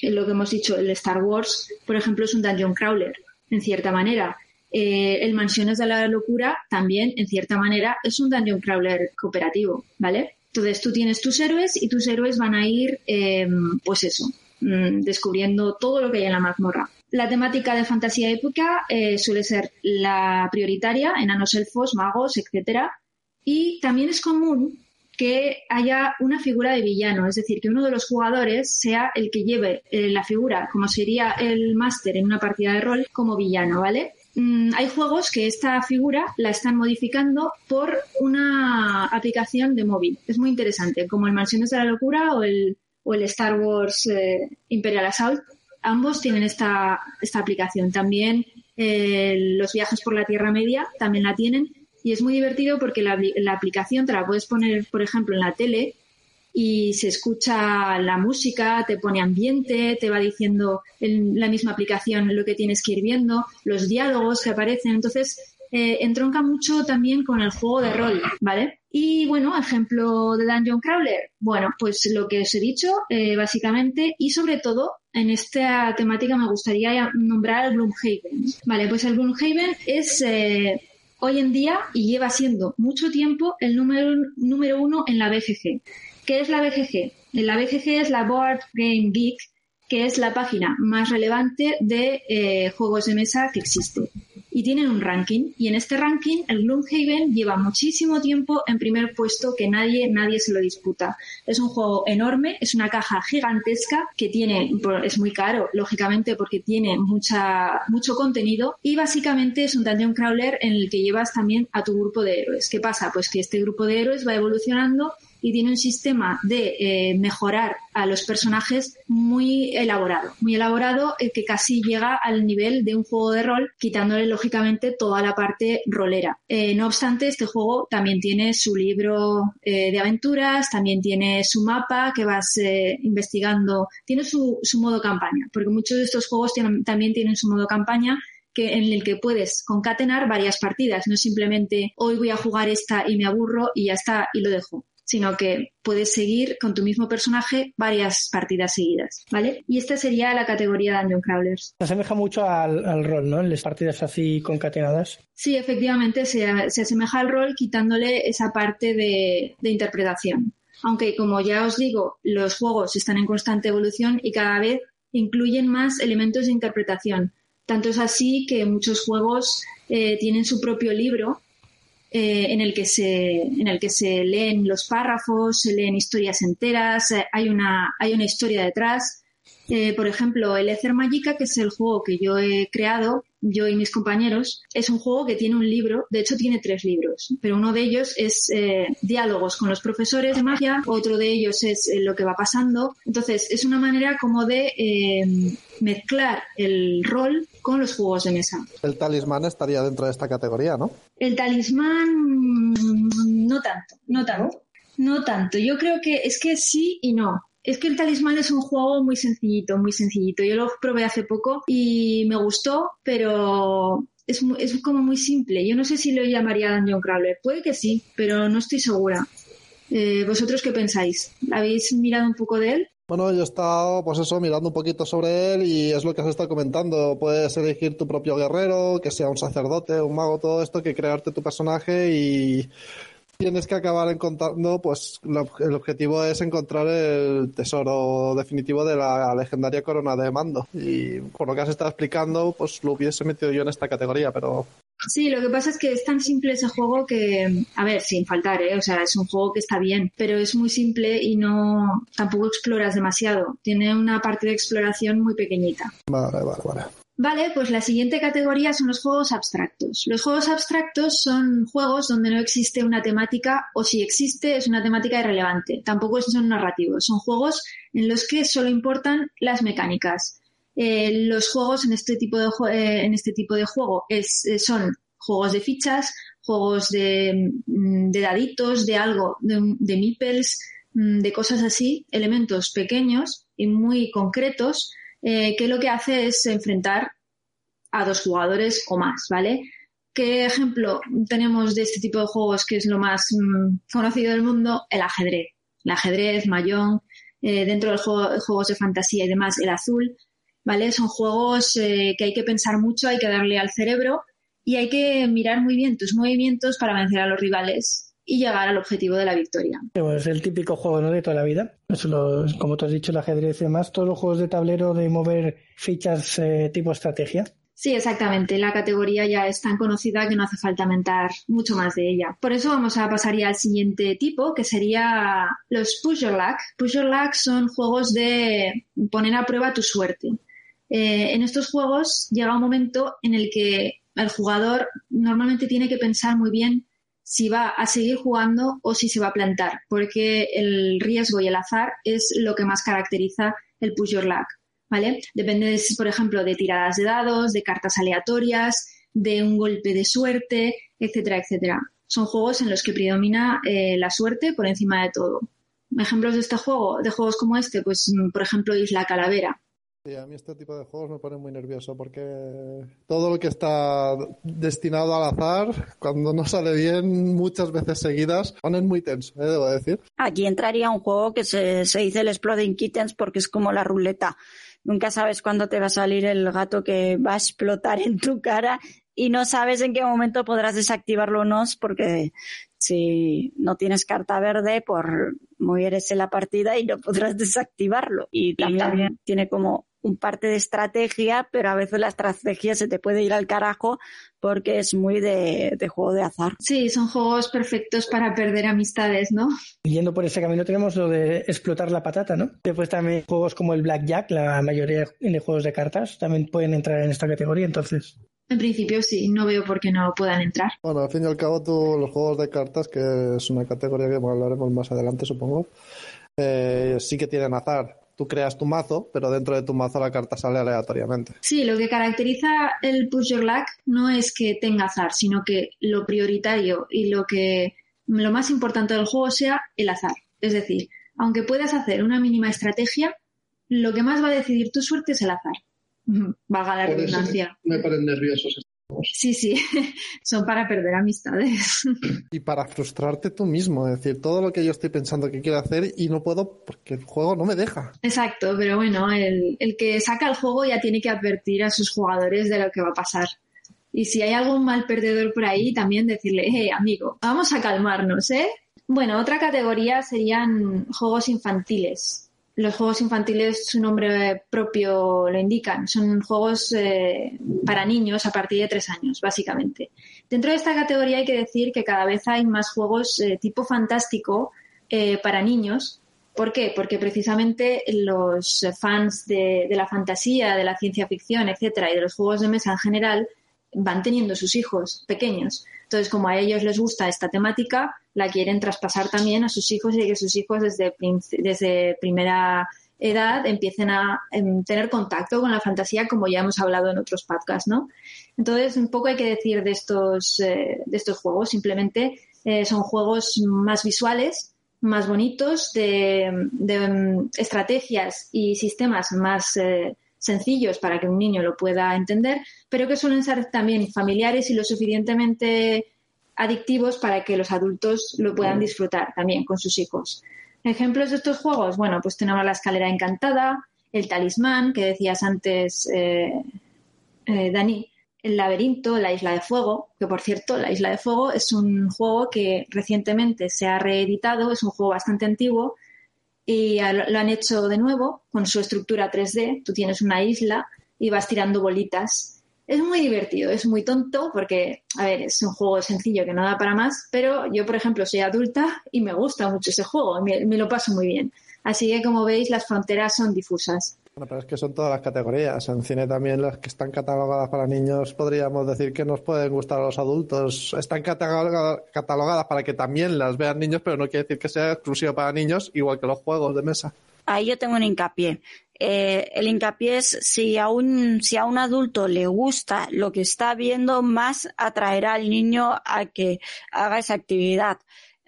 lo que hemos dicho, el Star Wars, por ejemplo, es un dungeon crawler, en cierta manera. Eh, el Mansiones de la Locura también, en cierta manera, es un dungeon crawler cooperativo, ¿vale? Entonces tú tienes tus héroes y tus héroes van a ir, eh, pues eso, mm, descubriendo todo lo que hay en la mazmorra. La temática de fantasía épica eh, suele ser la prioritaria, enanos elfos, magos, etc. Y también es común que haya una figura de villano, es decir, que uno de los jugadores sea el que lleve eh, la figura, como sería el máster en una partida de rol, como villano, ¿vale? Mm, hay juegos que esta figura la están modificando por una aplicación de móvil. Es muy interesante, como el Mansiones de la Locura o el, Star Wars eh, Imperial Assault. Ambos tienen esta, esta aplicación. También eh, los viajes por la Tierra Media también la tienen y es muy divertido porque la, aplicación te la puedes poner, por ejemplo, en la tele y se escucha la música, te pone ambiente, te va diciendo en la misma aplicación lo que tienes que ir viendo, los diálogos que aparecen. Entonces, eh, entronca mucho también con el juego de rol, ¿vale? Y bueno, ejemplo de Dungeon Crawler. Bueno, pues lo que os he dicho, eh, básicamente, y sobre todo, en esta temática me gustaría nombrar el Gloomhaven. Vale, pues el Gloomhaven es eh, hoy en día y lleva siendo mucho tiempo el número, número uno en la BGG. ¿Qué es la BGG? La BGG es la Board Game Geek, que es la página más relevante de eh, juegos de mesa que existe y tienen un ranking. Y en este ranking, el Gloomhaven lleva muchísimo tiempo en primer puesto que nadie, nadie se lo disputa. Es un juego enorme, es una caja gigantesca que tiene, es muy caro, lógicamente, porque tiene mucha, mucho contenido y básicamente es un dungeon crawler en el que llevas también a tu grupo de héroes. ¿Qué pasa? Pues que este grupo de héroes va evolucionando y tiene un sistema de eh, mejorar a los personajes muy elaborado, muy elaborado eh, que casi llega al nivel de un juego de rol, quitándole lógicamente toda la parte rolera. Eh, no obstante, este juego también tiene su libro de aventuras, también tiene su mapa que vas investigando, tiene su, su, modo campaña, porque muchos de estos juegos tienen, también tienen su modo campaña que, en el que puedes concatenar varias partidas, no simplemente hoy voy a jugar esta y me aburro y ya está y lo dejo sino que puedes seguir con tu mismo personaje varias partidas seguidas, ¿vale? Y esta sería la categoría de Dungeon Crawlers. Se asemeja mucho al, rol, ¿no? En las partidas así concatenadas. Sí, efectivamente, se, asemeja al rol quitándole esa parte de, de interpretación. Aunque, como ya os digo, los juegos están en constante evolución y cada vez incluyen más elementos de interpretación. Tanto es así que muchos juegos eh, tienen su propio libro eh, en, el que se, en el que se leen los párrafos, se leen historias enteras, eh, hay, una, hay una historia detrás. Eh, por ejemplo, el Ether Magica, que es el juego que yo he creado, yo y mis compañeros, es un juego que tiene un libro, de hecho tiene tres libros, pero uno de ellos es diálogos con los profesores de magia, otro de ellos es lo que va pasando. Entonces, es una manera como de mezclar el rol con los juegos de mesa. El talismán estaría dentro de esta categoría, ¿no? El talismán no tanto, no tanto. No tanto. Yo creo que es que sí y no. Es que el talismán es un juego muy sencillito, muy sencillito. Yo lo probé hace poco y me gustó, pero es, es como muy simple. Yo no sé si lo llamaría Dungeon Crawler. Puede que sí, pero no estoy segura. Eh, ¿Vosotros qué pensáis? ¿Habéis mirado un poco de él? Bueno, yo he estado, pues eso, mirando un poquito sobre él y es lo que has estado comentando. Puedes elegir tu propio guerrero, que sea un sacerdote, un mago, todo esto, que crearte tu personaje y tienes que acabar encontrando, pues el objetivo es encontrar el tesoro definitivo de la legendaria corona de mando. Y por lo que has estado explicando, pues lo hubiese metido yo en esta categoría, pero Sí, lo que pasa es que es tan simple ese juego que, a ver, sin faltar, ¿eh? O sea, es un juego que está bien, pero es muy simple y no, tampoco exploras demasiado. Tiene una parte de exploración muy pequeñita. Vale, vale, vale. Vale, pues la siguiente categoría son los juegos abstractos. Los juegos abstractos son juegos donde no existe una temática o si existe es una temática irrelevante. Tampoco son narrativos. Son juegos en los que solo importan las mecánicas. Eh, los juegos en este tipo de, eh, en este tipo de juego eh, son juegos de fichas, juegos de, mm, de daditos, de algo, de, de mm, de cosas así, elementos pequeños y muy concretos, que lo que hace es enfrentar a dos jugadores o más, ¿vale? ¿Qué ejemplo tenemos de este tipo de juegos que es lo más mm, conocido del mundo? El ajedrez. El ajedrez, Mayón, dentro de juegos de fantasía y demás, el azul. ¿Vale? Son juegos eh, que hay que pensar mucho, hay que darle al cerebro y hay que mirar muy bien tus movimientos para vencer a los rivales y llegar al objetivo de la victoria. es el típico juego ¿no? de toda la vida. como tú has dicho, el ajedrez y demás, todos los juegos de tablero de mover fichas eh, tipo estrategia. Sí, exactamente. La categoría ya es tan conocida que no hace falta mentar mucho más de ella. Por eso vamos a pasar ya al siguiente tipo, que sería los push your luck. Push your luck son juegos de poner a prueba tu suerte. Eh, en estos juegos llega un momento en el que el jugador normalmente tiene que pensar muy bien si va a seguir jugando o si se va a plantar, porque el riesgo y el azar es lo que más caracteriza el push your luck. ¿vale? Depende, por ejemplo, de tiradas de dados, de cartas aleatorias, de un golpe de suerte, etcétera, etcétera. Son juegos en los que predomina eh, la suerte por encima de todo. Ejemplos de este juego, de juegos como este, pues por ejemplo Isla Calavera. Sí, a mí este tipo de juegos me pone muy nervioso porque todo lo que está destinado al azar, cuando no sale bien muchas veces seguidas, ponen muy tenso, ¿eh? debo decir. Aquí entraría un juego que se, se dice el Exploding Kittens porque es como la ruleta nunca sabes cuándo te va a salir el gato que va a explotar en tu cara y no sabes en qué momento podrás desactivarlo o no, porque si no tienes carta verde, por mueres en la partida y no podrás desactivarlo. Y también tiene como un parte de estrategia, pero a veces la estrategia se te puede ir al carajo porque es muy de, juego de azar. Sí, son juegos perfectos para perder amistades, ¿no? Yendo por ese camino tenemos lo de explotar la patata, ¿no? Después también juegos como el Blackjack, la mayoría de juegos de cartas, también pueden entrar en esta categoría, entonces. En principio sí, no veo por qué no puedan entrar. Bueno, al fin y al cabo tú, los juegos de cartas, que es una categoría que hablaremos más adelante, supongo, eh, sí que tienen azar tú creas tu mazo, pero dentro de tu mazo la carta sale aleatoriamente. Sí, lo que caracteriza el Push Your Luck no es que tenga azar, sino que lo prioritario y lo que lo más importante del juego sea el azar. Es decir, aunque puedas hacer una mínima estrategia, lo que más va a decidir tu suerte es el azar. Vaga la redundancia. Me ponen nerviosos Sí, sí, son para perder amistades. Y para frustrarte tú mismo, es decir, todo lo que yo estoy pensando que quiero hacer y no puedo porque el juego no me deja. Exacto, pero bueno, el, el que saca el juego ya tiene que advertir a sus jugadores de lo que va a pasar. Y si hay algún mal perdedor por ahí, también decirle, hey, amigo, vamos a calmarnos, ¿eh? Bueno, otra categoría serían juegos infantiles los juegos infantiles, su nombre propio lo indican, son juegos eh, para niños a partir de tres años, básicamente. Dentro de esta categoría hay que decir que cada vez hay más juegos eh, tipo fantástico eh, para niños. ¿Por qué? Porque precisamente los fans de, de, la fantasía, de la ciencia ficción, etcétera, y de los juegos de mesa en general, van teniendo sus hijos pequeños. Entonces, como a ellos les gusta esta temática, la quieren traspasar también a sus hijos y que sus hijos desde, desde primera edad empiecen a em, tener contacto con la fantasía, como ya hemos hablado en otros podcasts, ¿no? Entonces, un poco hay que decir de estos, eh, de estos juegos. Simplemente eh, son juegos más visuales, más bonitos, de, de em, estrategias y sistemas más eh, sencillos para que un niño lo pueda entender, pero que suelen ser también familiares y lo suficientemente adictivos para que los adultos lo puedan disfrutar también con sus hijos. Ejemplos de estos juegos, bueno, pues tenemos la escalera encantada, el talismán, que decías antes, eh, eh, Dani, el laberinto, la isla de fuego, que por cierto, la isla de fuego es un juego que recientemente se ha reeditado, es un juego bastante antiguo, y lo han hecho de nuevo con su estructura 3D. Tú tienes una isla y vas tirando bolitas. Es muy divertido, es muy tonto porque, a ver, es un juego sencillo que no da para más, pero yo, por ejemplo, soy adulta y me gusta mucho ese juego, me, me lo paso muy bien. Así que, como veis, las fronteras son difusas. Bueno, pero es que son todas las categorías. En cine también las que están catalogadas para niños podríamos decir que nos pueden gustar a los adultos. Están catalogadas para que también las vean niños, pero no quiere decir que sea exclusivo para niños, igual que los juegos de mesa. Ahí yo tengo un hincapié. Eh, el hincapié es si a, un, si a un adulto le gusta lo que está viendo, más atraerá al niño a que haga esa actividad.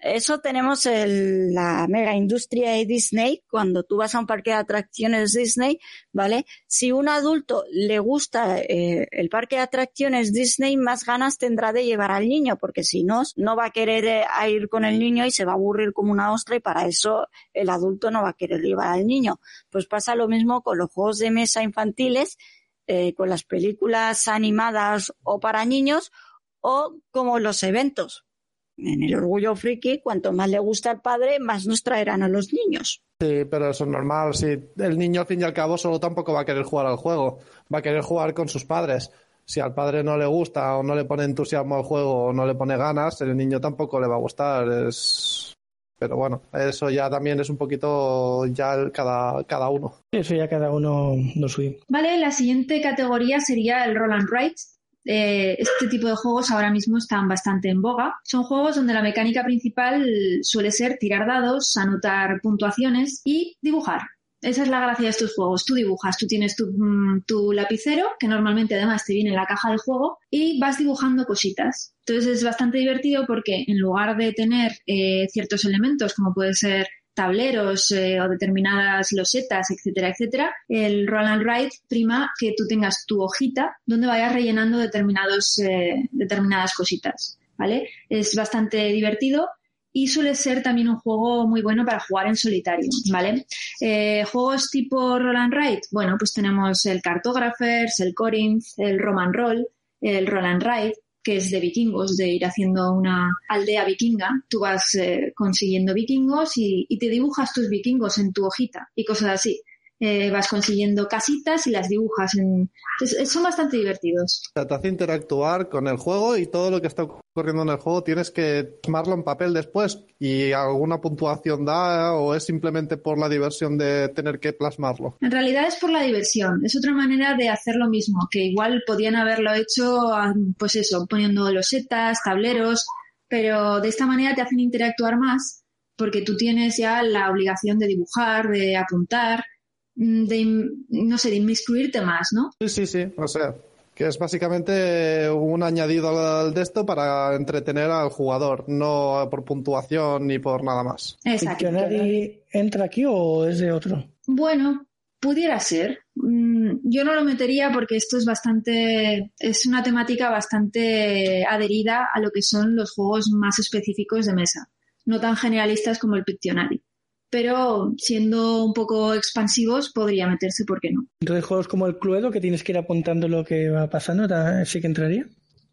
Eso tenemos el, la mega industria de Disney. Cuando tú vas a un parque de atracciones Disney, ¿vale? Si un adulto le gusta eh, el parque de atracciones Disney, más ganas tendrá de llevar al niño, porque si no, no va a querer eh, ir con el niño y se va a aburrir como una ostra y para eso el adulto no va a querer llevar al niño. Pues pasa lo mismo con los juegos de mesa infantiles, eh, con las películas animadas o para niños o como los eventos en el orgullo friki, cuanto más le gusta al padre, más nos traerán a los niños. Sí, pero eso es normal. Si el niño, al fin y al cabo, solo tampoco va a querer jugar al juego, va a querer jugar con sus padres. si al padre no le gusta o no le pone entusiasmo al juego o no le pone ganas, el niño tampoco le va a gustar. Es... Pero bueno, eso ya también es un poquito ya cada, cada uno. Eso ya cada uno lo suyo. Vale, la siguiente categoría sería el roll and write. Eh, este tipo de juegos ahora mismo están bastante en boga. Son juegos donde la mecánica principal suele ser tirar dados, anotar puntuaciones y dibujar. Esa es la gracia de estos juegos. Tú dibujas, tú tienes mm, tu, lapicero, que normalmente además te viene en la caja del juego, y vas dibujando cositas. Entonces es bastante divertido porque en lugar de tener eh, ciertos elementos, como puede ser tableros eh, o determinadas losetas, etcétera, etcétera, el roll and write prima que tú tengas tu hojita donde vayas rellenando determinados, eh, determinadas cositas. ¿Vale? Es bastante divertido y suele ser también un juego muy bueno para jugar en solitario, ¿vale? Eh, juegos tipo Roll and Write, bueno, pues tenemos el Cartographers, el Corinth, el Roman Roll, el Roll and Write, que es de vikingos, de ir haciendo una aldea vikinga. Tú vas eh, consiguiendo vikingos y, y, te dibujas tus vikingos en tu hojita y cosas así. Eh, vas consiguiendo casitas y las dibujas. En... son bastante divertidos. te hace interactuar con el juego y todo lo que está ocurriendo en el juego tienes que plasmarlo en papel después y alguna puntuación da o es simplemente por la diversión de tener que plasmarlo. En realidad es por la diversión. Es otra manera de hacer lo mismo, que igual podían haberlo hecho, ah, pues eso, poniendo losetas, tableros, pero de esta manera te hacen interactuar más porque tú tienes ya la obligación de dibujar, de apuntar de, no sé, de inmiscuirte más, ¿no? Sí, sí, sí, o sea, que es básicamente un añadido al de esto para entretener al jugador, no por puntuación ni por nada más. Exacto. nadie entra aquí o es de otro? Bueno, pudiera ser. Mm, yo no lo metería porque esto es bastante, es una temática bastante adherida a lo que son los juegos más específicos de mesa, no tan generalistas como el Pictionary pero siendo un poco expansivos podría meterse, ¿por qué no? Entonces, juegos como el Cluedo, que tienes que ir apuntando lo que va pasando, ¿sí que entraría?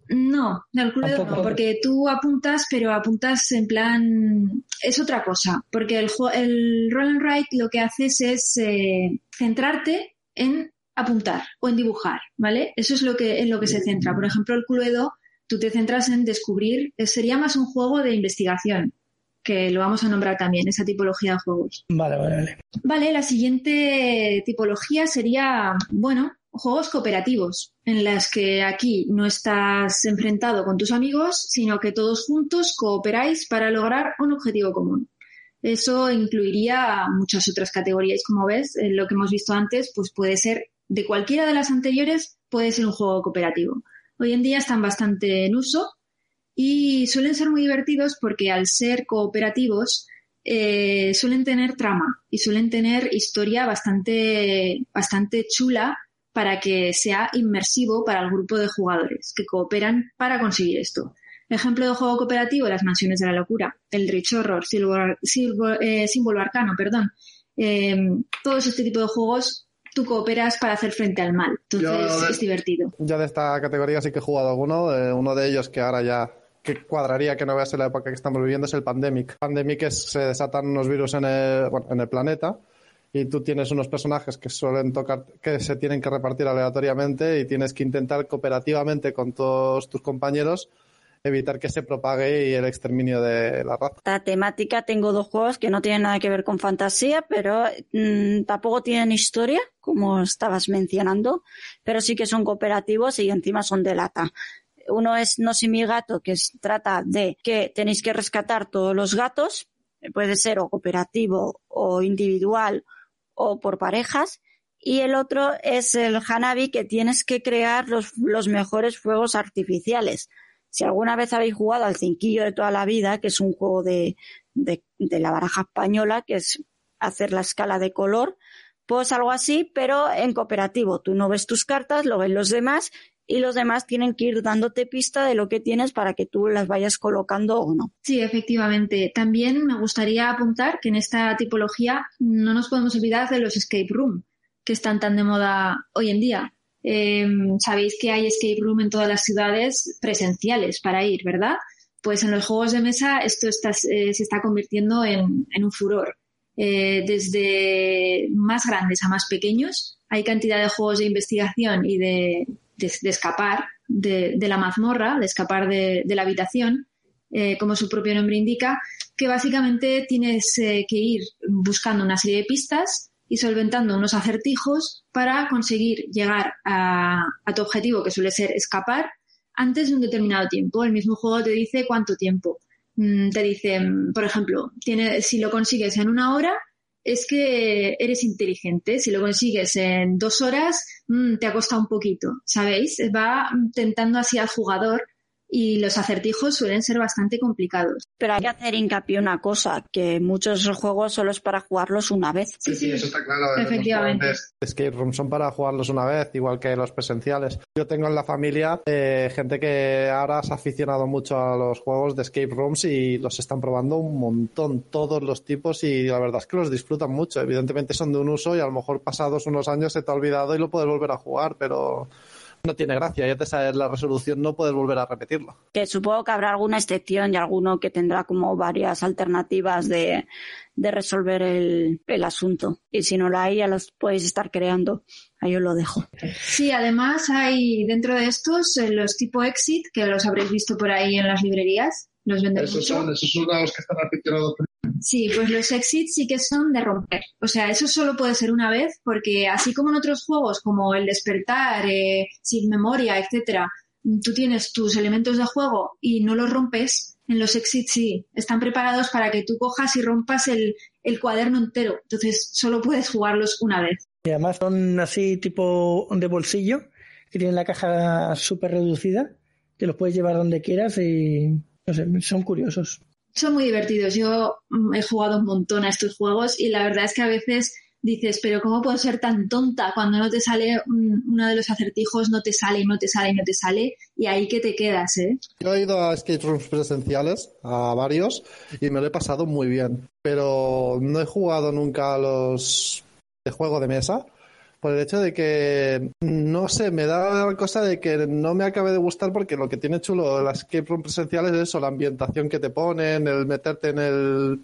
No, el Cluedo no, porque tú apuntas, pero apuntas en plan. Es otra cosa, porque el, el Roll and Write lo que haces es eh, centrarte en apuntar o en dibujar, ¿vale? Eso es lo que, en lo que se centra. Por ejemplo, el Cluedo, tú te centras en descubrir, sería más un juego de investigación que lo vamos a nombrar también, esa tipología de juegos. Vale, vale, vale. Vale, la siguiente tipología sería, bueno, juegos cooperativos, en las que aquí no estás enfrentado con tus amigos, sino que todos juntos cooperáis para lograr un objetivo común. Eso incluiría muchas otras categorías, como ves, lo que hemos visto antes, pues puede ser de cualquiera de las anteriores, puede ser un juego cooperativo. Hoy en día están bastante en uso y suelen ser muy divertidos porque al ser cooperativos eh, suelen tener trama y suelen tener historia bastante, bastante chula para que sea inmersivo para el grupo de jugadores que cooperan para conseguir esto. Ejemplo de juego cooperativo, las mansiones de la locura, el Rich Horror, eh, símbolo arcano, perdón. Eh, todos este tipo de juegos tú cooperas para hacer frente al mal. Entonces es divertido. Ya de esta categoría sí que he jugado alguno, uno de ellos que ahora ya que cuadraría que no veas en la época que estamos viviendo es el pandemic. Pandemic es se desatan unos virus en el, en el planeta y tú tienes unos personajes que suelen tocar, que se tienen que repartir aleatoriamente y tienes que intentar cooperativamente con todos tus compañeros evitar que se propague y el exterminio de la raza. La temática tengo dos juegos que no tienen nada que ver con fantasía, pero mm, tampoco tienen historia, como estabas mencionando, pero sí que son cooperativos y encima son de lata. Uno es No sé mi gato, que trata de que tenéis que rescatar todos los gatos, puede ser o cooperativo o individual o por parejas. Y el otro es el Hanabi, que tienes que crear los, los mejores fuegos artificiales. Si alguna vez habéis jugado al cinquillo de toda la vida, que es un juego de, de, de la baraja española, que es hacer la escala de color, pues algo así, pero en cooperativo. Tú no ves tus cartas, lo ven los demás y los demás tienen que ir dándote pista de lo que tienes para que tú las vayas colocando o no. Sí, efectivamente. También me gustaría apuntar que en esta tipología no nos podemos olvidar de los escape room, que están tan de moda hoy en día. Em, sabéis que hay escape room en todas las ciudades presenciales para ir, ¿verdad? Pues en los juegos de mesa esto eh, se está convirtiendo en, un furor. Eh, desde más grandes a más pequeños hay cantidad de juegos de investigación y de escapar de, la mazmorra, de escapar de, la habitación, eh, como su propio nombre indica, que básicamente tienes eh, que ir buscando una serie de pistas y solventando unos acertijos para conseguir llegar a, tu objetivo, que suele ser escapar, antes de un determinado tiempo. El mismo juego te dice cuánto tiempo. Mm, te dice, mm, por ejemplo, tiene, si lo consigues en una hora, es que eres inteligente. Si lo consigues en dos horas, mm, te ha costado un poquito, ¿sabéis? Va tentando así al jugador y los acertijos suelen ser bastante complicados. Pero hay que hacer hincapié en una cosa, que muchos juegos solo es para jugarlos una vez. Sí, sí, eso está claro. Efectivamente. Escape rooms son para jugarlos una vez, igual que los presenciales. Yo tengo en la familia eh, gente que ahora se ha aficionado mucho a los juegos de escape rooms y los están probando un montón, todos los tipos, y la verdad es que los disfrutan mucho. Evidentemente son de un uso y a lo mejor pasados unos años se te ha olvidado y lo puedes volver a jugar, pero no tiene gracia, ya te sabes la resolución, no puedes volver a repetirlo. Que supongo que habrá alguna excepción y alguno que tendrá como varias alternativas de, resolver el, asunto. Y si no la hay, ya los podéis estar creando. Ahí os lo dejo. Sí, además hay dentro de estos eh, los tipo Exit, que los habréis visto por ahí en las librerías. Los venden esos son, esos son los que están aficionados Sí, pues los exits sí que son de romper. O sea, eso solo puede ser una vez, porque así como en otros juegos, como el despertar, eh, sin memoria, etcétera, tú tienes tus elementos de juego y no los rompes, en los exits sí, están preparados para que tú cojas y rompas el, el cuaderno entero. Entonces, solo puedes jugarlos una vez. Y además son así tipo de bolsillo, que tienen la caja súper reducida, que los puedes llevar donde quieras y no sé, son curiosos son muy divertidos. Yo mm, he jugado un montón a estos juegos y la verdad es que a veces dices, pero ¿cómo puedo ser tan tonta cuando no te sale uno de los acertijos, no te sale y no te sale y no te sale? Y ahí que te quedas, ¿eh? Yo he ido a skate rooms presenciales, a varios, y me lo he pasado muy bien. Pero no he jugado nunca a los de juego de mesa por el hecho de que, no sé, me da la cosa de que no me acabe de gustar porque lo que tiene chulo las escape room presenciales es eso, la ambientación que te ponen, el meterte en el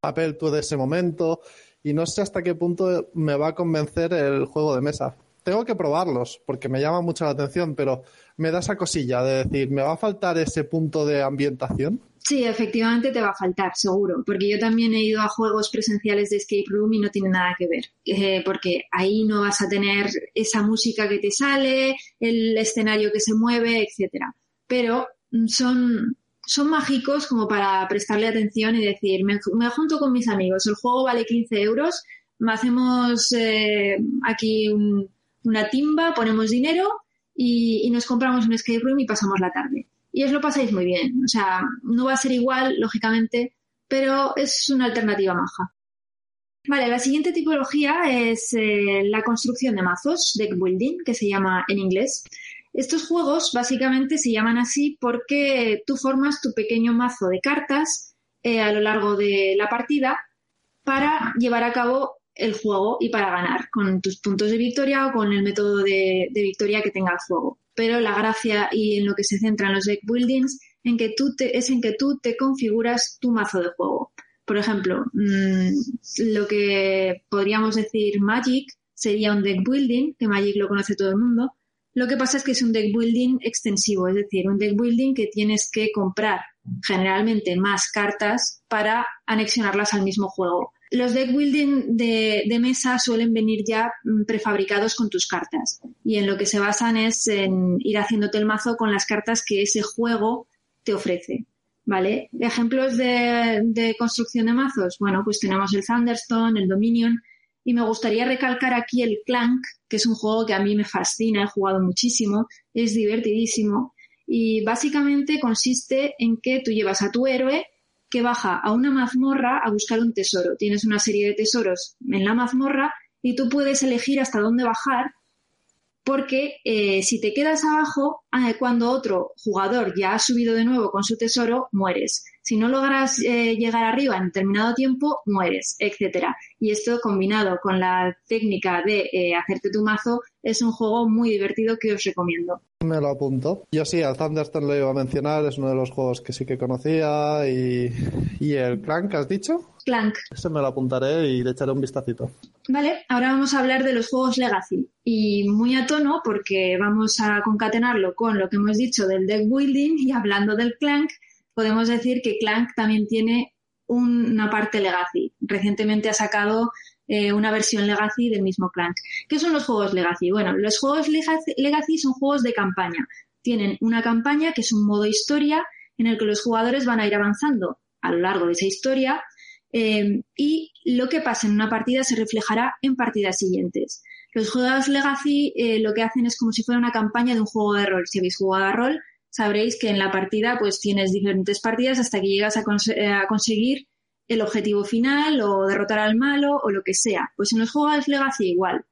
papel tú de ese momento y no sé hasta qué punto me va a convencer el juego de mesa. Tengo que probarlos porque me llama mucho la atención, pero me da esa cosilla de decir, ¿me va a faltar ese punto de ambientación? Sí, efectivamente te va a faltar, seguro, porque yo también he ido a juegos presenciales de escape room y no tiene nada que ver, eh, porque ahí no vas a tener esa música que te sale, el escenario que se mueve, etcétera. Pero mm, son, son mágicos como para prestarle atención y decir, me, junto con mis amigos, el juego vale 15 euros, hacemos eh, aquí una timba, ponemos dinero y nos compramos un escape room y pasamos la tarde y os lo pasáis muy bien. O sea, no va a ser igual, lógicamente, pero es una alternativa maja. Vale, la siguiente tipología es eh, la construcción de mazos, deck building, que se llama en inglés. Estos juegos básicamente se llaman así porque tú formas tu pequeño mazo de cartas eh, a lo largo de la partida para llevar a cabo el juego y para ganar con tus puntos de victoria o con el método de victoria que tenga el juego pero la gracia y en lo que se centran los deck buildings es en que tú te configuras tu mazo de juego. Por ejemplo, mm, lo que podríamos decir Magic sería un deck building, que Magic lo conoce todo el mundo. Lo que pasa es que es un deck building extensivo, es decir, un deck building que tienes que comprar generalmente más cartas para anexionarlas al mismo juego. Los deck building de, mesa suelen venir ya mm, prefabricados con tus cartas y en lo que se basan es en ir haciéndote el mazo con las cartas que ese juego te ofrece. ¿Vale? Ejemplos de, de construcción de mazos. Bueno, pues tenemos el Thunderstone, el Dominion y me gustaría recalcar aquí el Clank, que es un juego que a mí me fascina, he jugado muchísimo, es divertidísimo y básicamente consiste en que tú llevas a tu héroe que baja a una mazmorra a buscar un tesoro. Tienes una serie de tesoros en la mazmorra y tú puedes elegir hasta dónde bajar porque eh, si te quedas abajo, ah, cuando otro jugador ya ha subido de nuevo con su tesoro, mueres. Si no logras eh, llegar arriba en determinado tiempo, mueres, etcétera. Y esto combinado con la técnica de eh, hacerte tu mazo es un juego muy divertido que os recomiendo. Me lo apunto. Yo sí, al Thunderstone lo iba a mencionar, es uno de los juegos que sí que conocía. Y, y el Clank, ¿has dicho? Clank. Ese me lo apuntaré y le echaré un vistacito. Vale, ahora vamos a hablar de los juegos Legacy. Y muy a tono porque vamos a concatenarlo con lo que hemos dicho del deck building y hablando del Clank, podemos decir que Clank también tiene una parte Legacy. Recientemente ha sacado eh, una versión Legacy del mismo Clank. ¿Qué son los juegos Legacy? Bueno, los juegos Legacy son juegos de campaña. Tienen una campaña que es un modo historia en el que los jugadores van a ir avanzando a lo largo de esa historia eh, y lo que pasa en una partida se reflejará en partidas siguientes. Los juegos Legacy eh, lo que hacen es como si fuera una campaña de un juego de rol. Si habéis jugado a rol, sabréis que en la partida pues tienes diferentes partidas hasta que llegas a, conseguir el objetivo final o derrotar al malo o lo que sea. Pues en los juegos Legacy igual.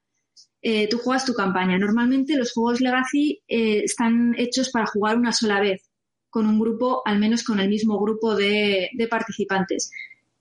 Eh, tú juegas tu campaña. Normalmente los juegos Legacy eh, están hechos para jugar una sola vez, con un grupo, al menos con el mismo grupo de, participantes.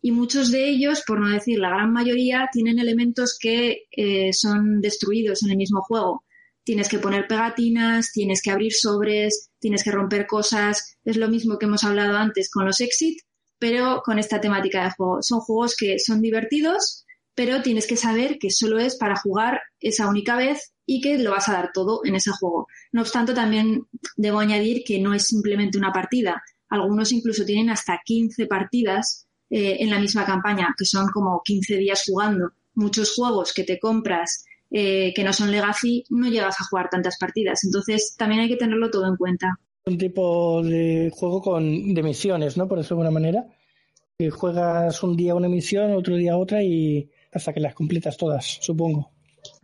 Y muchos de ellos, por no decir la gran mayoría, tienen elementos que eh, son destruidos en el mismo juego tienes que poner pegatinas, tienes que abrir sobres, tienes que romper cosas. Es lo mismo que hemos hablado antes con los Exit, pero con esta temática de juego. Son juegos que son divertidos, pero tienes que saber que solo es para jugar esa única vez y que lo vas a dar todo en ese juego. No obstante, también debo añadir que no es simplemente una partida. Algunos incluso tienen hasta 15 partidas eh, en la misma campaña, que son como 15 días jugando. Muchos juegos que te compras eh, que no son legacy, no llegas a jugar tantas partidas. Entonces, también hay que tenerlo todo en cuenta. Un tipo de juego con, de misiones, ¿no? Por eso de alguna manera. Que juegas un día una misión, otro día otra y hasta que las completas todas, supongo.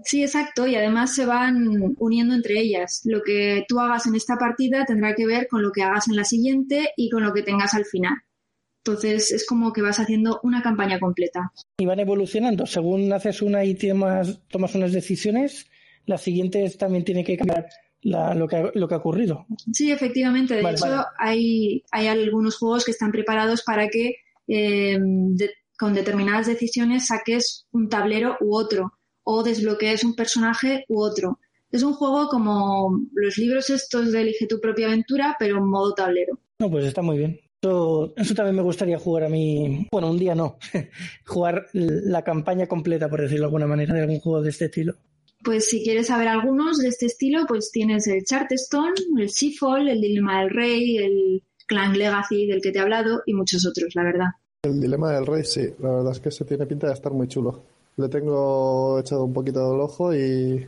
Sí, exacto, y además se van uniendo entre ellas. Lo que tú hagas en esta partida tendrá que ver con lo que hagas en la siguiente y con lo que tengas al final. Entonces es como que vas haciendo una campaña completa. Y van evolucionando. Según haces una y tomas, tomas unas decisiones, las siguientes también tiene que cambiar lo, que, lo que ha ocurrido. Sí, efectivamente. De hecho, Hay, hay algunos juegos que están preparados para que eh, con determinadas decisiones saques un tablero u otro o desbloquees un personaje u otro. Es un juego como los libros estos de Elige tu propia aventura, pero en modo tablero. No, pues está muy bien. Eso, también me gustaría jugar a mí. Bueno, un día no. jugar la campaña completa, por decirlo de alguna manera, de algún juego de este estilo. Pues si quieres saber algunos de este estilo, pues tienes el Charterstone, el Seafall, el Dilema del Rey, el Clan Legacy del que te he hablado y muchos otros, la verdad. El Dilema del Rey, sí. La verdad es que se tiene pinta de estar muy chulo. Le tengo echado un poquito del ojo y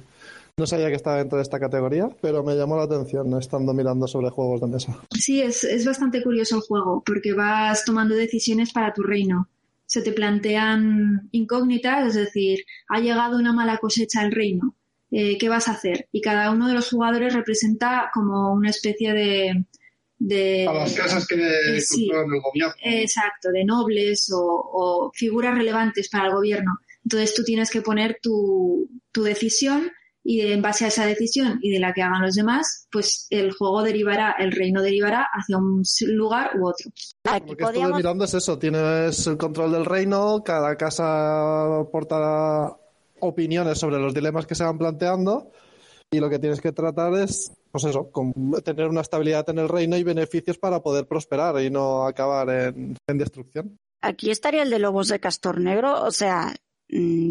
no sabía que estaba dentro de esta categoría, pero me llamó la atención estando mirando sobre juegos de mesa. Sí, es, es bastante curioso el juego, porque vas tomando decisiones para tu reino. Se te plantean incógnitas, es decir, ha llegado una mala cosecha al reino. Eh, ¿Qué vas a hacer? Y cada uno de los jugadores representa como una especie de, de a las casas que eh, el gobierno. Exacto, de nobles o, o, figuras relevantes para el gobierno. Entonces tú tienes que poner tu, tu decisión y en base a esa decisión y de la que hagan los demás, pues el juego derivará, el reino derivará hacia un lugar u otro. Lo que estuve mirando es eso, tienes el control del reino, cada casa aporta opiniones sobre los dilemas que se van planteando y lo que tienes que tratar es, pues eso, tener una estabilidad en el reino y beneficios para poder prosperar y no acabar en, en destrucción. Aquí estaría el de Lobos de Castor Negro, o sea,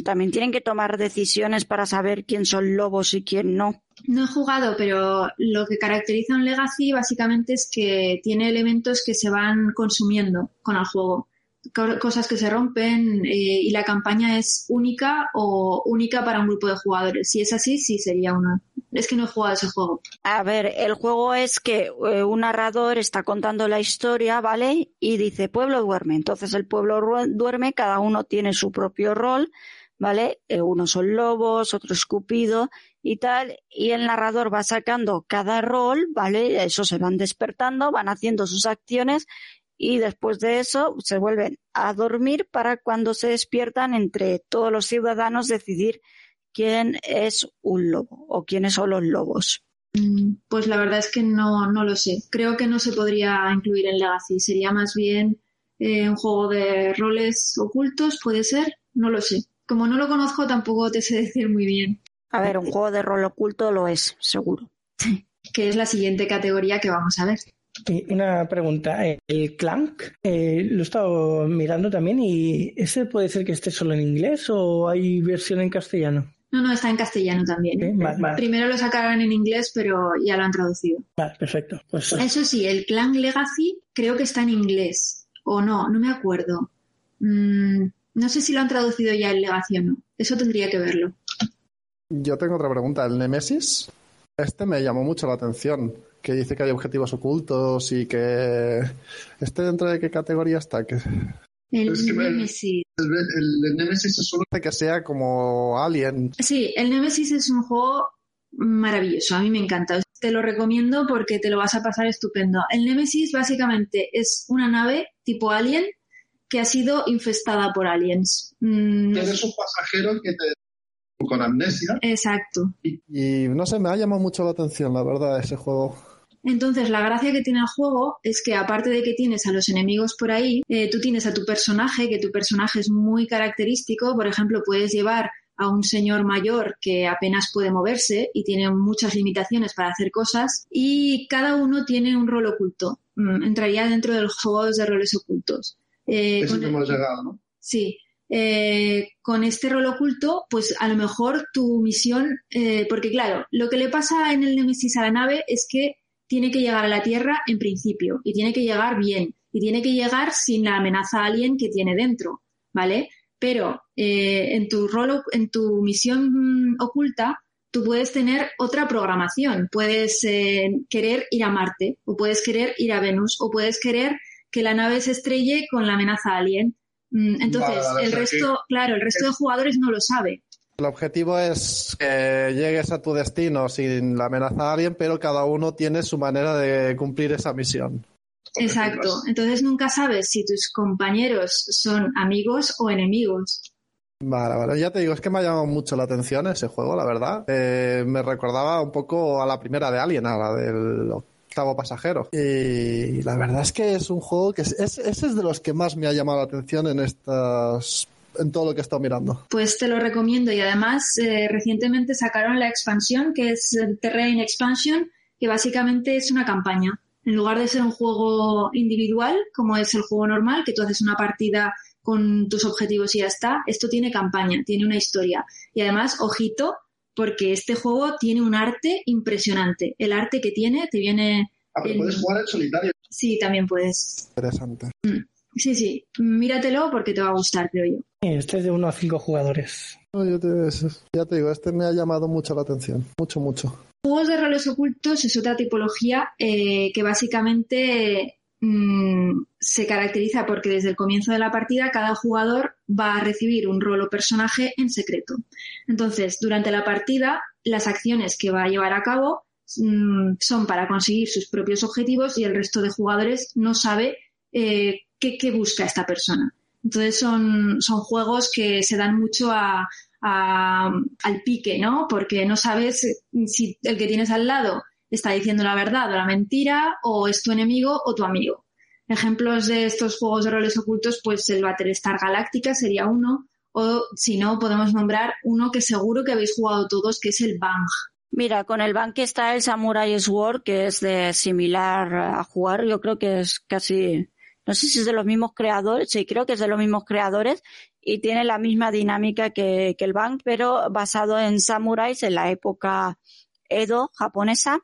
también tienen que tomar decisiones para saber quién son lobos y quién no. No he jugado, pero lo que caracteriza un Legacy básicamente es que tiene elementos que se van consumiendo con el juego. Cosas que se rompen eh, y la campaña es única o única para un grupo de jugadores. Si es así, sí sería una. Es que no he jugado ese juego. A ver, el juego es que eh, un narrador está contando la historia, ¿vale? Y dice, pueblo duerme. Entonces el pueblo duerme, cada uno tiene su propio rol, ¿vale? Eh, unos son lobos, otro escupido y tal. Y el narrador va sacando cada rol, ¿vale? Eso se van despertando, van haciendo sus acciones y después de eso se vuelven a dormir para cuando se despiertan entre todos los ciudadanos decidir quién es un lobo o quiénes son los lobos. Mm, pues la verdad es que no, no lo sé. Creo que no se podría incluir en Legacy. Sería más bien eh, un juego de roles ocultos, puede ser. No lo sé. Como no lo conozco, tampoco te sé decir muy bien. A ver, un juego de rol oculto lo es, seguro. que es la siguiente categoría que vamos a ver. Una pregunta. El Clank eh, lo he estado mirando también y ¿ese puede ser que esté solo en inglés o hay versión en castellano? No, no, está en castellano también. ¿eh? Primero lo sacaron en inglés, pero ya lo han traducido. Vale, perfecto. Pues, Eso sí, el Clan Legacy creo que está en inglés. O no, no me acuerdo. Mm, no sé si lo han traducido ya en Legacy o no. Eso tendría que verlo. Yo tengo otra pregunta. ¿El Nemesis? Este me llamó mucho la atención. Que dice que hay objetivos ocultos y que. ¿Este dentro de qué categoría está? El Nemesis. El, Nemesis es solo que sea como Alien. Sí, el Nemesis es un juego maravilloso. A mí me encanta. Te lo recomiendo porque te lo vas a pasar estupendo. El Nemesis básicamente es una nave tipo Alien que ha sido infestada por aliens. Mm. Tienes un pasajero que te con amnesia. Exacto. Y, no sé, me ha llamado mucho la atención, la verdad, ese juego. Entonces, la gracia que tiene el juego es que aparte de que tienes a los enemigos por ahí, eh, tú tienes a tu personaje, que tu personaje es muy característico. Por ejemplo, puedes llevar a un señor mayor que apenas puede moverse y tiene muchas limitaciones para hacer cosas y cada uno tiene un rol oculto. Mm, entraría dentro de los juegos de roles ocultos. Eh, Eso hemos llegado, ¿no? Sí. Eh, con este rol oculto, pues a lo mejor tu misión, eh, porque claro, lo que le pasa en el Nemesis a la nave es que tiene que llegar a la Tierra en principio y tiene que llegar bien y tiene que llegar sin la amenaza alien que tiene dentro, ¿vale? Pero eh, en tu rol, en tu misión oculta, tú puedes tener otra programación. Puedes querer ir a Marte, o puedes querer ir a Venus, o puedes querer que la nave se estrelle con la amenaza alien. Mm, entonces, el resto, claro, el resto de jugadores no lo sabe. El objetivo es que llegues a tu destino sin la amenaza a alguien, pero cada uno tiene su manera de cumplir esa misión. Exacto. Entonces nunca sabes si tus compañeros son amigos o enemigos. Vale, vale. Ya te digo, es que me ha llamado mucho la atención ese juego, la verdad. Eh, me recordaba un poco a la primera de Alien, a la del octavo pasajero. Y la verdad es que es un juego que es, ese es de los que más me ha llamado la atención en estas en todo lo que he estado mirando. Pues te lo recomiendo y además eh, recientemente sacaron la expansión que es el Terrain Expansion que básicamente es una campaña. En lugar de ser un juego individual como es el juego normal que tú haces una partida con tus objetivos y ya está, esto tiene campaña, tiene una historia y además, ojito, porque este juego tiene un arte impresionante. El arte que tiene te viene... Ah, pero puedes jugar en solitario. Sí, también puedes. Interesante. Mm. Sí, sí, míratelo porque te va a gustar, creo yo. Este es de uno a cinco jugadores. ya te digo, este me ha llamado mucho la atención. Mucho, mucho. Juegos de roles ocultos es otra tipología eh, que básicamente Mm, se caracteriza porque desde el comienzo de la partida cada jugador va a recibir un rol o personaje en secreto. Entonces, durante la partida, las acciones que va a llevar a cabo mm, son para conseguir sus propios objetivos y el resto de jugadores no sabe eh, qué, busca esta persona. Entonces son, son juegos que se dan mucho a, al pique, ¿no? Porque no sabes si el que tienes al lado está diciendo la verdad o la mentira, o es tu enemigo o tu amigo. Ejemplos de estos juegos de roles ocultos, pues el Battlestar Galáctica sería uno, o si no, podemos nombrar uno que seguro que habéis jugado todos, que es el Bang. Mira, con el Bang está el Samurai Sword, que es de similar a jugar, yo creo que es casi, no sé si es de los mismos creadores, sí, creo que es de los mismos creadores, y tiene la misma dinámica que, que el Bang, pero basado en samuráis en la época Edo japonesa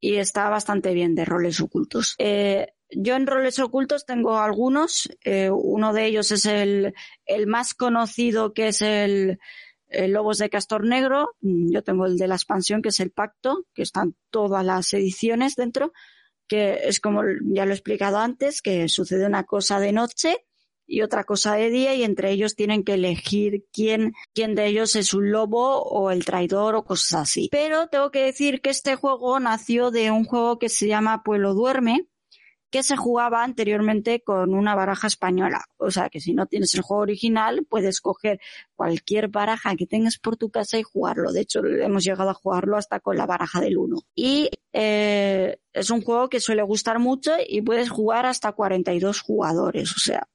y está bastante bien de roles ocultos. Eh, yo en roles ocultos tengo algunos. Eh, uno de ellos es el, el más conocido, que es el, Lobos de Castor Negro. Yo tengo el de la expansión, que es el Pacto, que están todas las ediciones dentro, que es como ya lo he explicado antes, que sucede una cosa de noche y otra cosa de día y entre ellos tienen que elegir quién, quién de ellos es un lobo o el traidor o cosas así. Pero tengo que decir que este juego nació de un juego que se llama Pueblo Duerme, que se jugaba anteriormente con una baraja española. O sea que si no tienes el juego original, puedes coger cualquier baraja que tengas por tu casa y jugarlo. De hecho, hemos llegado a jugarlo hasta con la baraja del 1. Y eh, es un juego que suele gustar mucho y puedes jugar hasta 42 jugadores. O sea.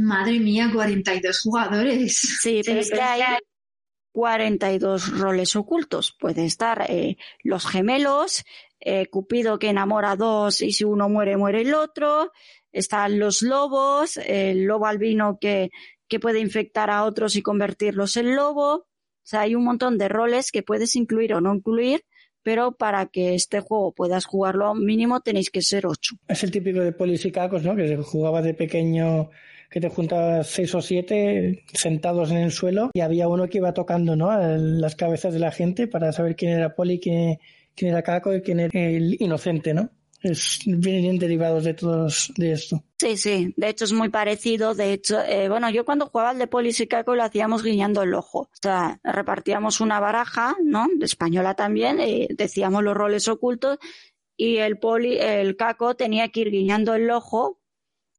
Madre mía, 42 jugadores. Sí, pero es que hay 42 roles ocultos. Puede estar eh, los gemelos, eh, Cupido que enamora a dos y si uno muere, muere el otro. Están los lobos, el lobo albino que, que puede infectar a otros y convertirlos en lobo. O sea, hay un montón de roles que puedes incluir o no incluir, pero para que este juego puedas jugarlo mínimo tenéis que ser ocho. Es el típico de polis y cacos, ¿no? Que se jugaba de pequeño que te juntabas seis o siete sentados en el suelo y había uno que iba tocando, ¿no? Las cabezas de la gente para saber quién era poli, quién, quién era Caco y quién era el inocente, ¿no? Es, vienen derivados de todos de esto. Sí, sí, de hecho es muy parecido. De hecho, eh, bueno, yo cuando jugaba al de Polis y Caco lo hacíamos guiñando el ojo. O sea, repartíamos una baraja, ¿no? De española también, eh, decíamos los roles ocultos y el poli, el Caco tenía que ir guiñando el ojo,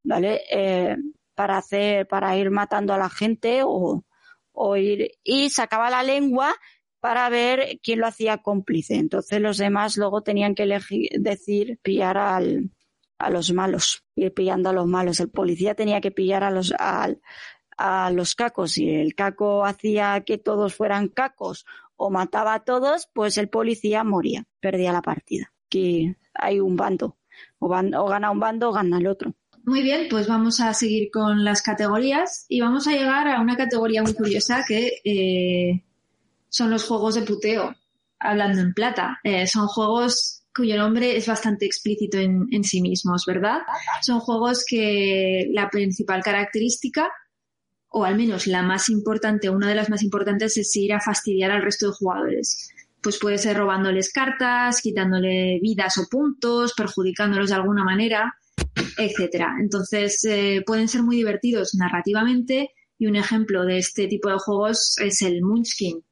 ¿vale? Eh, para hacer, para ir matando a la gente o, o ir, y sacaba la lengua para ver quién lo hacía cómplice. Entonces los demás luego tenían que elegir, decir pillar al, a los malos, ir pillando a los malos. El policía tenía que pillar a los, a, a los cacos y el caco hacía que todos fueran cacos o mataba a todos, pues el policía moría, perdía la partida. Que hay un bando, o, gana un bando o gana el otro. Muy bien, pues vamos a seguir con las categorías y vamos a llegar a una categoría muy curiosa que eh, son los juegos de puteo, hablando en plata. Eh, son juegos cuyo nombre es bastante explícito en, sí mismos, ¿verdad? Son juegos que la principal característica, o al menos la más importante, una de las más importantes, es ir a fastidiar al resto de jugadores. Pues puede ser robándoles cartas, quitándole vidas o puntos, perjudicándolos de alguna manera, etcétera. Entonces eh, pueden ser muy divertidos narrativamente y un ejemplo de este tipo de juegos es el Munchkin,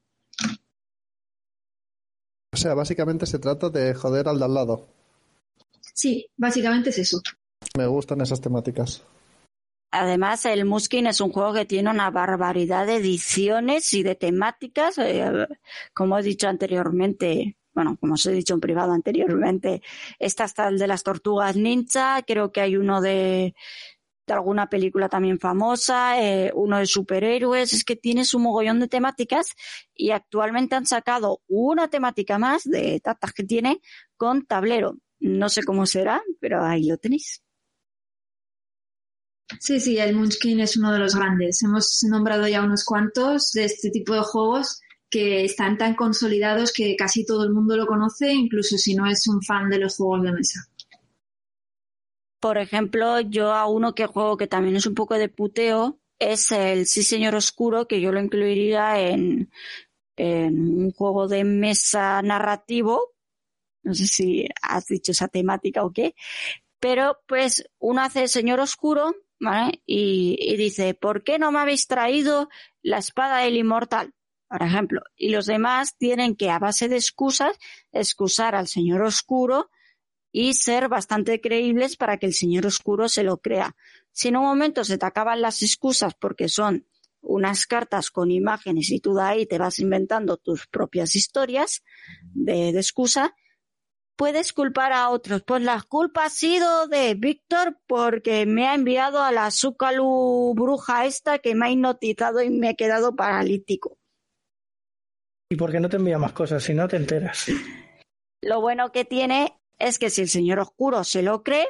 o sea, básicamente se trata de joder al de al lado. Sí, básicamente es eso. Me gustan esas temáticas. Además, el Muskin es un juego que tiene una barbaridad de ediciones y de temáticas. Eh, como he dicho anteriormente, bueno, como os he dicho en privado anteriormente, esta está el de las tortugas ninja, creo que hay uno de, de alguna película también famosa, eh, uno de superhéroes, es que tiene su mogollón de temáticas y actualmente han sacado una temática más de tantas que tiene con tablero. No sé cómo será, pero ahí lo tenéis. Sí, sí, el Munchkin es uno de los grandes. Hemos nombrado ya unos cuantos de este tipo de juegos que están tan consolidados que casi todo el mundo lo conoce, incluso si no es un fan de los juegos de mesa. Por ejemplo, yo a uno que juego que también es un poco de puteo es el Sí Señor Oscuro, que yo lo incluiría en, en un juego de mesa narrativo. No sé si has dicho esa temática o qué. Pero pues uno hace el Señor Oscuro, ¿vale? Y, y dice, ¿por qué no me habéis traído la espada del inmortal? Por ejemplo. Y los demás tienen que, a base de excusas, excusar al Señor Oscuro y ser bastante creíbles para que el Señor Oscuro se lo crea. Si en un momento se te acaban las excusas porque son unas cartas con imágenes y tú de ahí te vas inventando tus propias historias de, de excusa, puedes culpar a otros. Pues la culpa ha sido de Víctor porque me ha enviado a la Zúcalu bruja esta que me ha hipnotizado y me he quedado paralítico. ¿Y por qué no te envía más cosas si no te enteras? Lo bueno que tiene es que si el señor oscuro se lo cree,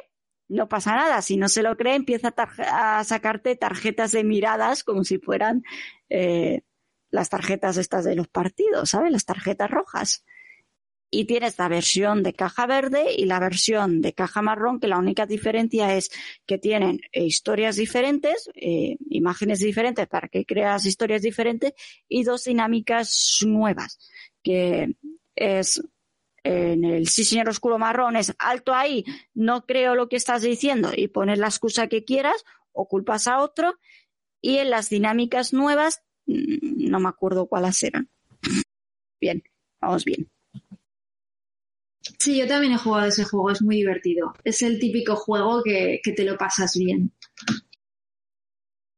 no pasa nada. Si no se lo cree, empieza a, sacarte tarjetas de miradas como si fueran eh, las tarjetas estas de los partidos, ¿sabes? Las tarjetas rojas. Y tienes la versión de caja verde y la versión de caja marrón, que la única diferencia es que tienen eh, historias diferentes, eh, imágenes diferentes para que creas historias diferentes y dos dinámicas nuevas, que es en el sí señor oscuro marrón es alto ahí, no creo lo que estás diciendo y pones la excusa que quieras o culpas a otro y en las dinámicas nuevas mm, no me acuerdo cuáles eran. Bien, vamos bien. Sí, yo también he jugado ese juego, es muy divertido. Es el típico juego que, que te lo pasas bien.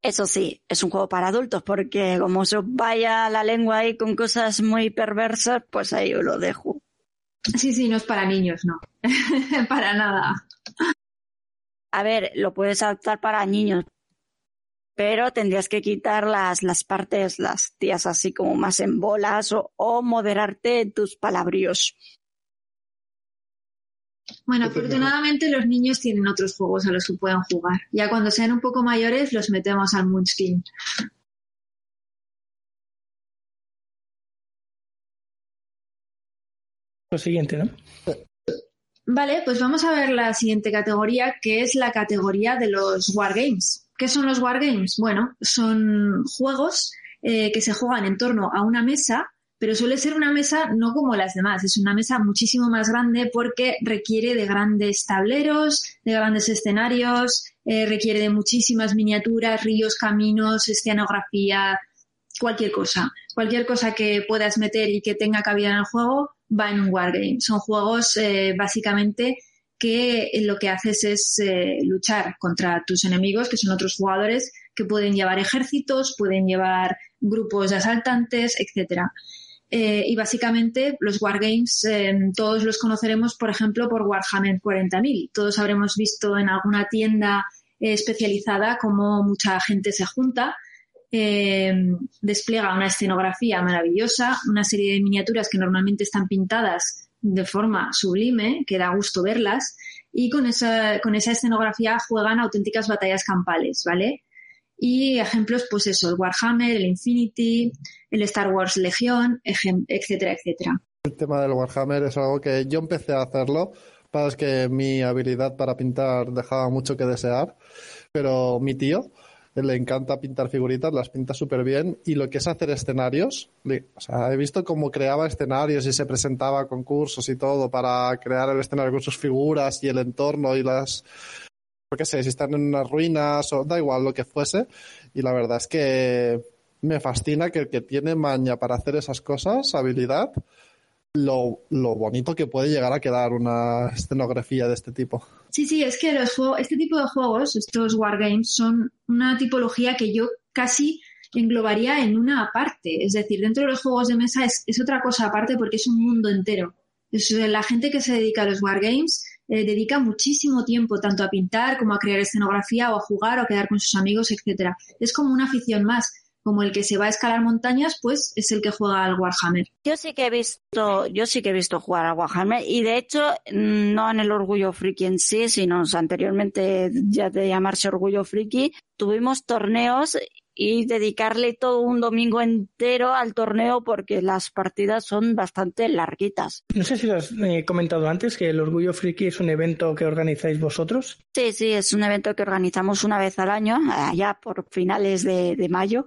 Eso sí, es un juego para adultos porque como se os vaya la lengua ahí con cosas muy perversas, pues ahí lo dejo. Sí, sí, no es para niños, no. para nada. A ver, lo puedes adaptar para niños, pero tendrías que quitar las, las partes, las tías así como más en bolas o, o moderarte en tus palabríos. Bueno, afortunadamente los niños tienen otros juegos a los que pueden jugar. Ya cuando sean un poco mayores los metemos al Munchkin. Lo siguiente, ¿no? Vale, pues vamos a ver la siguiente categoría, que es la categoría de los Wargames. ¿Qué son los Wargames? Bueno, son juegos eh, que se juegan en torno a una mesa, pero suele ser una mesa no como las demás, es una mesa muchísimo más grande porque requiere de grandes tableros, de grandes escenarios, eh, requiere de muchísimas miniaturas, ríos, caminos, escenografía, cualquier cosa. Cualquier cosa que puedas meter y que tenga cabida en el juego va en un wargame. Son juegos eh, básicamente que lo que haces es eh, luchar contra tus enemigos, que son otros jugadores que pueden llevar ejércitos, pueden llevar grupos de asaltantes, etcétera. Eh, y básicamente los wargames todos los conoceremos, por ejemplo, por Warhammer 40.000. Todos habremos visto en alguna tienda especializada cómo mucha gente se junta eh, despliega una escenografía maravillosa, una serie de miniaturas que normalmente están pintadas de forma sublime, que da gusto verlas, y con esa, con esa escenografía juegan auténticas batallas campales, ¿vale? Y ejemplos, pues eso, el Warhammer, el Infinity, el Star Wars Legión, etcétera, etcétera. El tema del Warhammer es algo que yo empecé a hacerlo, para que mi habilidad para pintar dejaba mucho que desear, pero mi tío, le encanta pintar figuritas, las pinta súper bien y lo que es hacer escenarios, he visto cómo creaba escenarios y se presentaba a concursos y todo para crear el escenario con sus figuras y el entorno y las, yo qué sé, si están en unas ruinas o da igual lo que fuese y la verdad es que me fascina que el que tiene maña para hacer esas cosas, habilidad, lo, lo bonito que puede llegar a quedar una escenografía de este tipo. Sí, sí, es que los juegos, este tipo de juegos, estos wargames, son una tipología que yo casi englobaría en una parte. Es decir, dentro de los juegos de mesa es, otra cosa aparte porque es un mundo entero. Es, la gente que se dedica a los wargames eh, dedica muchísimo tiempo tanto a pintar como a crear escenografía o a jugar o a quedar con sus amigos, etcétera. Es como una afición más como el que se va a escalar montañas, pues es el que juega al Warhammer. Yo sí que he visto, yo sí que he visto jugar al Warhammer y de hecho mm, no en el Orgullo Friki en sí, sino anteriormente ya de llamarse Orgullo Friki, tuvimos torneos y dedicarle todo un domingo entero al torneo porque las partidas son bastante larguitas. No sé si lo has eh, comentado antes, que el Orgullo Friki es un evento que organizáis vosotros. Sí, sí, es un evento que organizamos una vez al año, allá por finales de, de mayo.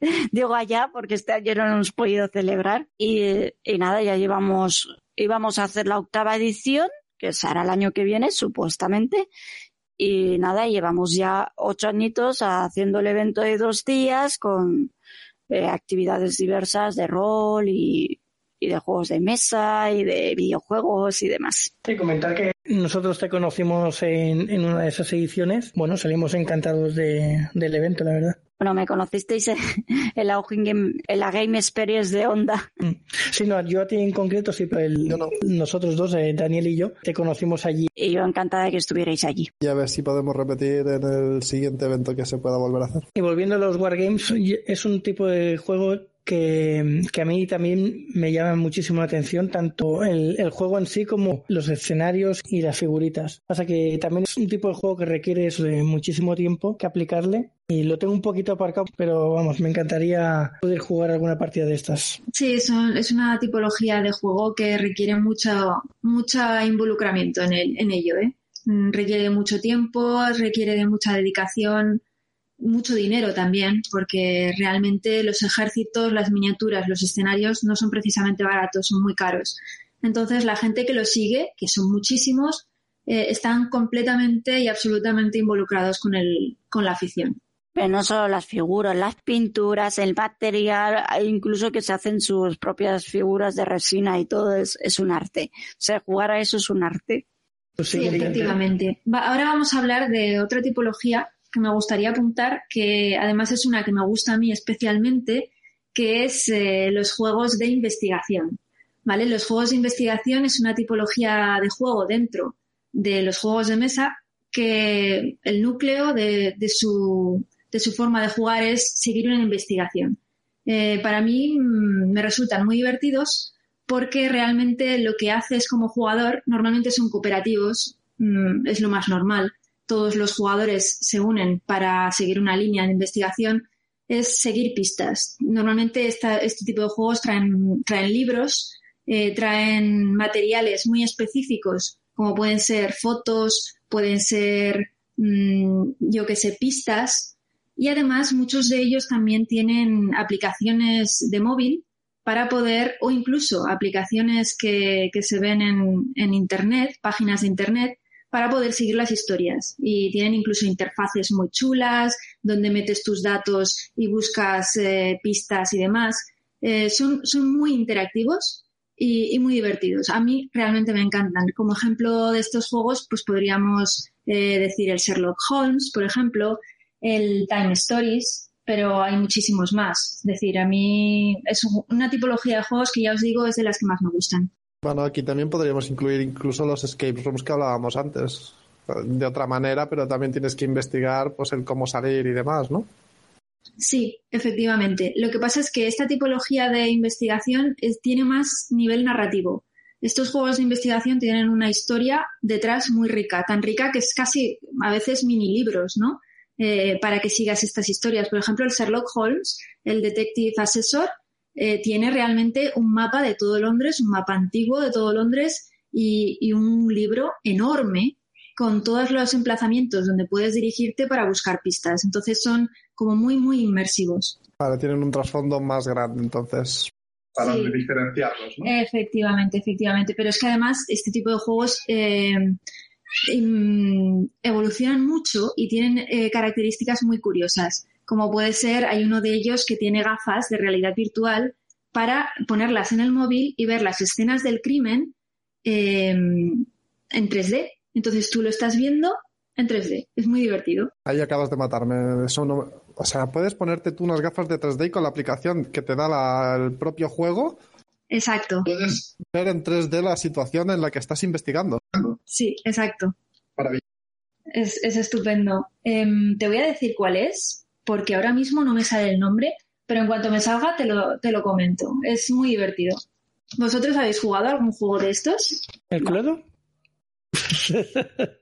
Digo allá porque este año no hemos podido celebrar y, nada, ya llevamos, íbamos a hacer la octava edición que será el año que viene, supuestamente, y nada, llevamos ya ocho añitos haciendo el evento de dos días con eh, actividades diversas de rol y, y, de juegos de mesa y de videojuegos y demás. Sí, comentar que nosotros te conocimos en, una de esas ediciones. Bueno, salimos encantados de, del evento, la verdad. Bueno, me conocisteis en, la, game, en la Game Experience de Onda. Mm. Sí, no, yo a ti en concreto sí, pero el, no. nosotros dos, eh, Daniel y yo, te conocimos allí. Y yo encantada de que estuvierais allí. Y a ver si podemos repetir en el siguiente evento que se pueda volver a hacer. Y volviendo a los Wargames, es un tipo de juego que, a mí también me llama muchísimo la atención, tanto el, juego en sí como los escenarios y las figuritas. Pasa que también es un tipo de juego que requiere muchísimo tiempo que aplicarle y lo tengo un poquito aparcado, pero vamos, me encantaría poder jugar alguna partida de estas. Sí, son, es una tipología de juego que requiere mucho, mucho involucramiento en, el, en ello, ¿eh? Requiere mucho tiempo, requiere de mucha dedicación, mucho dinero también, porque realmente los ejércitos, las miniaturas, los escenarios no son precisamente baratos, son muy caros. Entonces la gente que lo sigue, que son muchísimos, eh, están completamente y absolutamente involucrados con, el, con la afición. Pero no solo las figuras, las pinturas, el material, incluso que se hacen sus propias figuras de resina y todo es, es un arte. O sea, jugar a eso es un arte. Pues sí, efectivamente. ahora vamos a hablar de otra tipología que me gustaría apuntar, que además es una que me gusta a mí especialmente, que es eh, los juegos de investigación. ¿Vale? Los juegos de investigación es una tipología de juego dentro de los juegos de mesa que el núcleo de, de, su, de su forma de jugar es seguir una investigación. Eh, para mí mm, me resultan muy divertidos porque realmente lo que haces como jugador normalmente son cooperativos, mm, es lo más normal. Todos los jugadores se unen para seguir una línea de investigación, es seguir pistas. Normalmente este tipo de juegos traen, traen libros, eh, traen materiales muy específicos, como pueden ser fotos, pueden ser, mm, yo que sé, pistas. Y además muchos de ellos también tienen aplicaciones de móvil para poder, o incluso aplicaciones que, que se ven en, en, Internet, páginas de Internet, para poder seguir las historias. Y tienen incluso interfaces muy chulas, donde metes tus datos y buscas eh, pistas y demás. Eh, son, son muy interactivos y, muy divertidos. A mí realmente me encantan. Como ejemplo de estos juegos, pues podríamos eh, decir el Sherlock Holmes, por ejemplo, el Time Stories, pero hay muchísimos más. Es decir, a mí es una tipología de juegos que ya os digo es de las que más me gustan. Bueno, aquí también podríamos incluir incluso los escape rooms que hablábamos antes. De otra manera, pero también tienes que investigar pues el cómo salir y demás, ¿no? Sí, efectivamente. Lo que pasa es que esta tipología de investigación tiene más nivel narrativo. Estos juegos de investigación tienen una historia detrás muy rica, tan rica que es casi a veces mini libros, ¿no? Eh, para que sigas estas historias. Por ejemplo, el Sherlock Holmes, el Detective Assessor, eh, tiene realmente un mapa de todo Londres, un mapa antiguo de todo Londres y un libro enorme con todos los emplazamientos donde puedes dirigirte para buscar pistas. Entonces son como muy, muy inmersivos. Vale, tienen un trasfondo más grande, entonces. Para diferenciarlos, ¿no? Efectivamente, efectivamente. Pero es que además este tipo de juegos eh, evolucionan mucho y tienen eh, características muy curiosas. Como puede ser, hay uno de ellos que tiene gafas de realidad virtual para ponerlas en el móvil y ver las escenas del crimen eh, en 3D. Entonces tú lo estás viendo en 3D. Es muy divertido. Ahí acabas de matarme. Eso O sea, puedes ponerte tú unas gafas de 3D con la aplicación que te da el propio juego. Exacto. Puedes ver en 3D la situación en la que estás investigando. Sí, exacto. Maravilloso. Es, es estupendo. Em, te voy a decir cuál es, porque ahora mismo no me sale el nombre, pero en cuanto me salga te lo, te lo comento. Es muy divertido. ¿Vosotros habéis jugado algún juego de estos? ¿El Cluedo?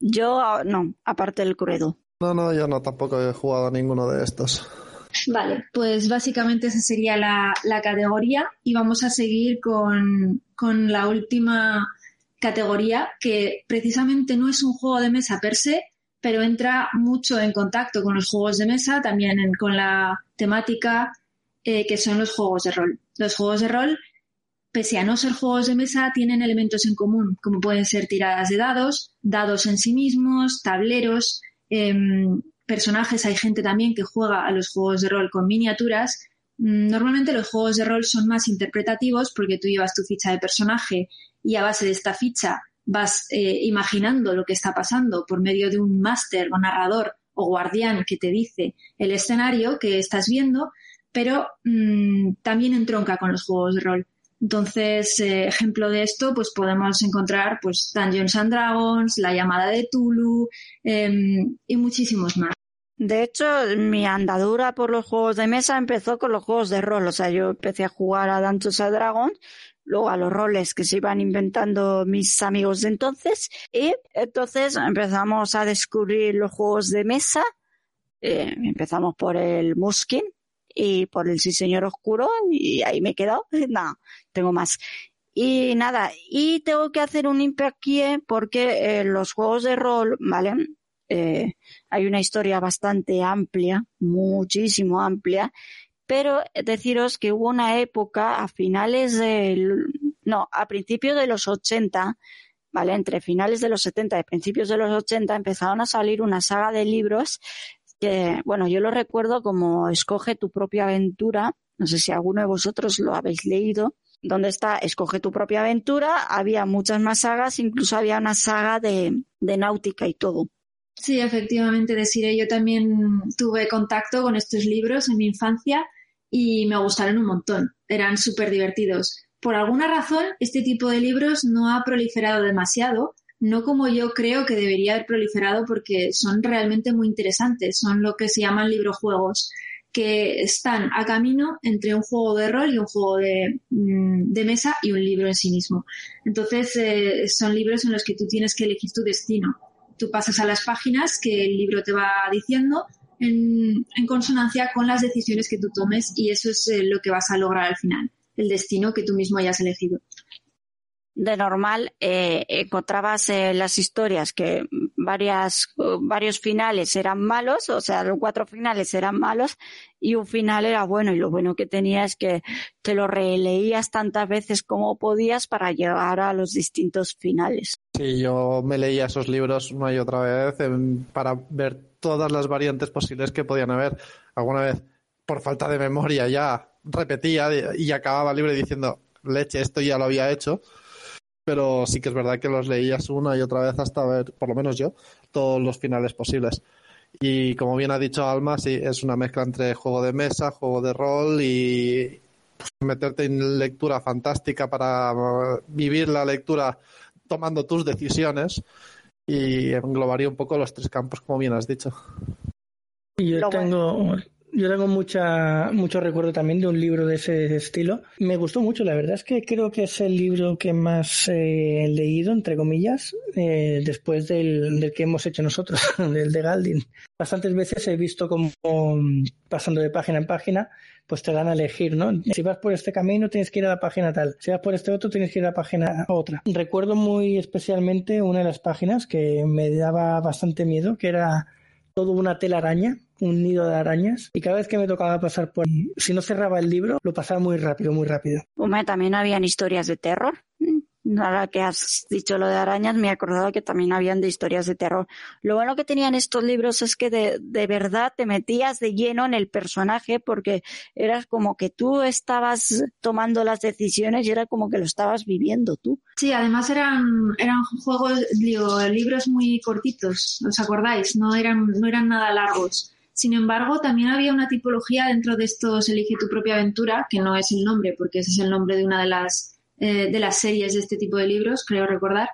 yo no, aparte del Cluedo. No, no, yo no, tampoco he jugado a ninguno de estos. Vale, pues básicamente esa sería la, categoría y vamos a seguir con, la última categoría que precisamente no es un juego de mesa per se, pero entra mucho en contacto con los juegos de mesa, también con la temática eh, que son los juegos de rol. Los juegos de rol pese a no ser juegos de mesa, tienen elementos en común, como pueden ser tiradas de dados, dados en sí mismos, tableros, em, personajes. Hay gente también que juega a los juegos de rol con miniaturas. Mm, normalmente los juegos de rol son más interpretativos porque tú llevas tu ficha de personaje y a base de esta ficha vas eh, imaginando lo que está pasando por medio de un máster o narrador o guardián que te dice el escenario que estás viendo, pero mm, también entronca con los juegos de rol. Entonces, eh, ejemplo de esto, pues podemos encontrar pues Dungeons and Dragons, La llamada de Tulu em, y muchísimos más. De hecho, mi andadura por los juegos de mesa empezó con los juegos de rol. O sea, yo empecé a jugar a Dungeons and Dragons, luego a los roles que se iban inventando mis amigos de entonces, y entonces empezamos a descubrir los juegos de mesa. Eh, empezamos por el Muskin, y por el Sí Señor Oscuro y ahí me he quedado. No, tengo más. Y nada, y tengo que hacer un hincapié porque eh, los juegos de rol, ¿vale? Eh, hay una historia bastante amplia, muchísimo amplia, pero deciros que hubo una época a finales del, no, a principios de los 80, ¿vale? Entre finales de los 70 y principios de los 80 empezaron a salir una saga de libros que, bueno, yo lo recuerdo como Escoge tu propia aventura. No sé si alguno de vosotros lo habéis leído. Donde está Escoge tu propia aventura, había muchas más sagas, incluso había una saga de, de náutica y todo. Sí, efectivamente, deciré, yo también tuve contacto con estos libros en mi infancia y me gustaron un montón. Eran súper divertidos. Por alguna razón, este tipo de libros no ha proliferado demasiado, no como yo creo que debería haber proliferado porque son realmente muy interesantes. Son lo que se llaman librojuegos, que están a camino entre un juego de rol y un juego de, mm, mesa y un libro en sí mismo. Entonces, eh, son libros en los que tú tienes que elegir tu destino. Tú pasas a las páginas que el libro te va diciendo en, consonancia con las decisiones que tú tomes y eso es eh, lo que vas a lograr al final, el destino que tú mismo hayas elegido de normal eh, encontrabas eh, las historias que varias, varios finales eran malos, o sea, los cuatro finales eran malos y un final era bueno. Y lo bueno que tenía es que te lo releías tantas veces como podías para llegar a los distintos finales. Sí, yo me leía esos libros una y otra vez para ver todas las variantes posibles que podían haber. Alguna vez, por falta de memoria, ya repetía y acababa el libro diciendo, leche, esto ya lo había hecho pero sí que es verdad que los leías una y otra vez hasta ver, por lo menos yo, todos los finales posibles. Y como bien ha dicho Alma, sí, es una mezcla entre juego de mesa, juego de rol y pues, meterte en lectura fantástica para vivir la lectura tomando tus decisiones y englobaría un poco los tres campos, como bien has dicho. Yo tengo, yo tengo mucha, mucho recuerdo también de un libro de ese estilo. Me gustó mucho, la verdad es que creo que es el libro que más he leído, entre comillas, eh, después del, del, que hemos hecho nosotros, del de Galdin. Bastantes veces he visto como pasando de página en página, pues te dan a elegir, ¿no? Si vas por este camino tienes que ir a la página tal, si vas por este otro tienes que ir a la página otra. Recuerdo muy especialmente una de las páginas que me daba bastante miedo, que era todo una telaraña, un nido de arañas, y cada vez que me tocaba pasar por si no cerraba el libro, lo pasaba muy rápido, muy rápido. Hombre, también habían historias de terror. Ahora que has dicho lo de arañas, me he acordado que también habían de historias de terror. Lo bueno que tenían estos libros es que de, de verdad te metías de lleno en el personaje porque eras como que tú estabas tomando las decisiones y era como que lo estabas viviendo tú. Sí, además eran, eran juegos, digo, libros muy cortitos, ¿os acordáis? No eran, no eran nada largos. Sin embargo, también había una tipología dentro de estos Elige tu propia aventura, que no es el nombre, porque ese es el nombre de una de las eh, de las series de este tipo de libros, creo recordar,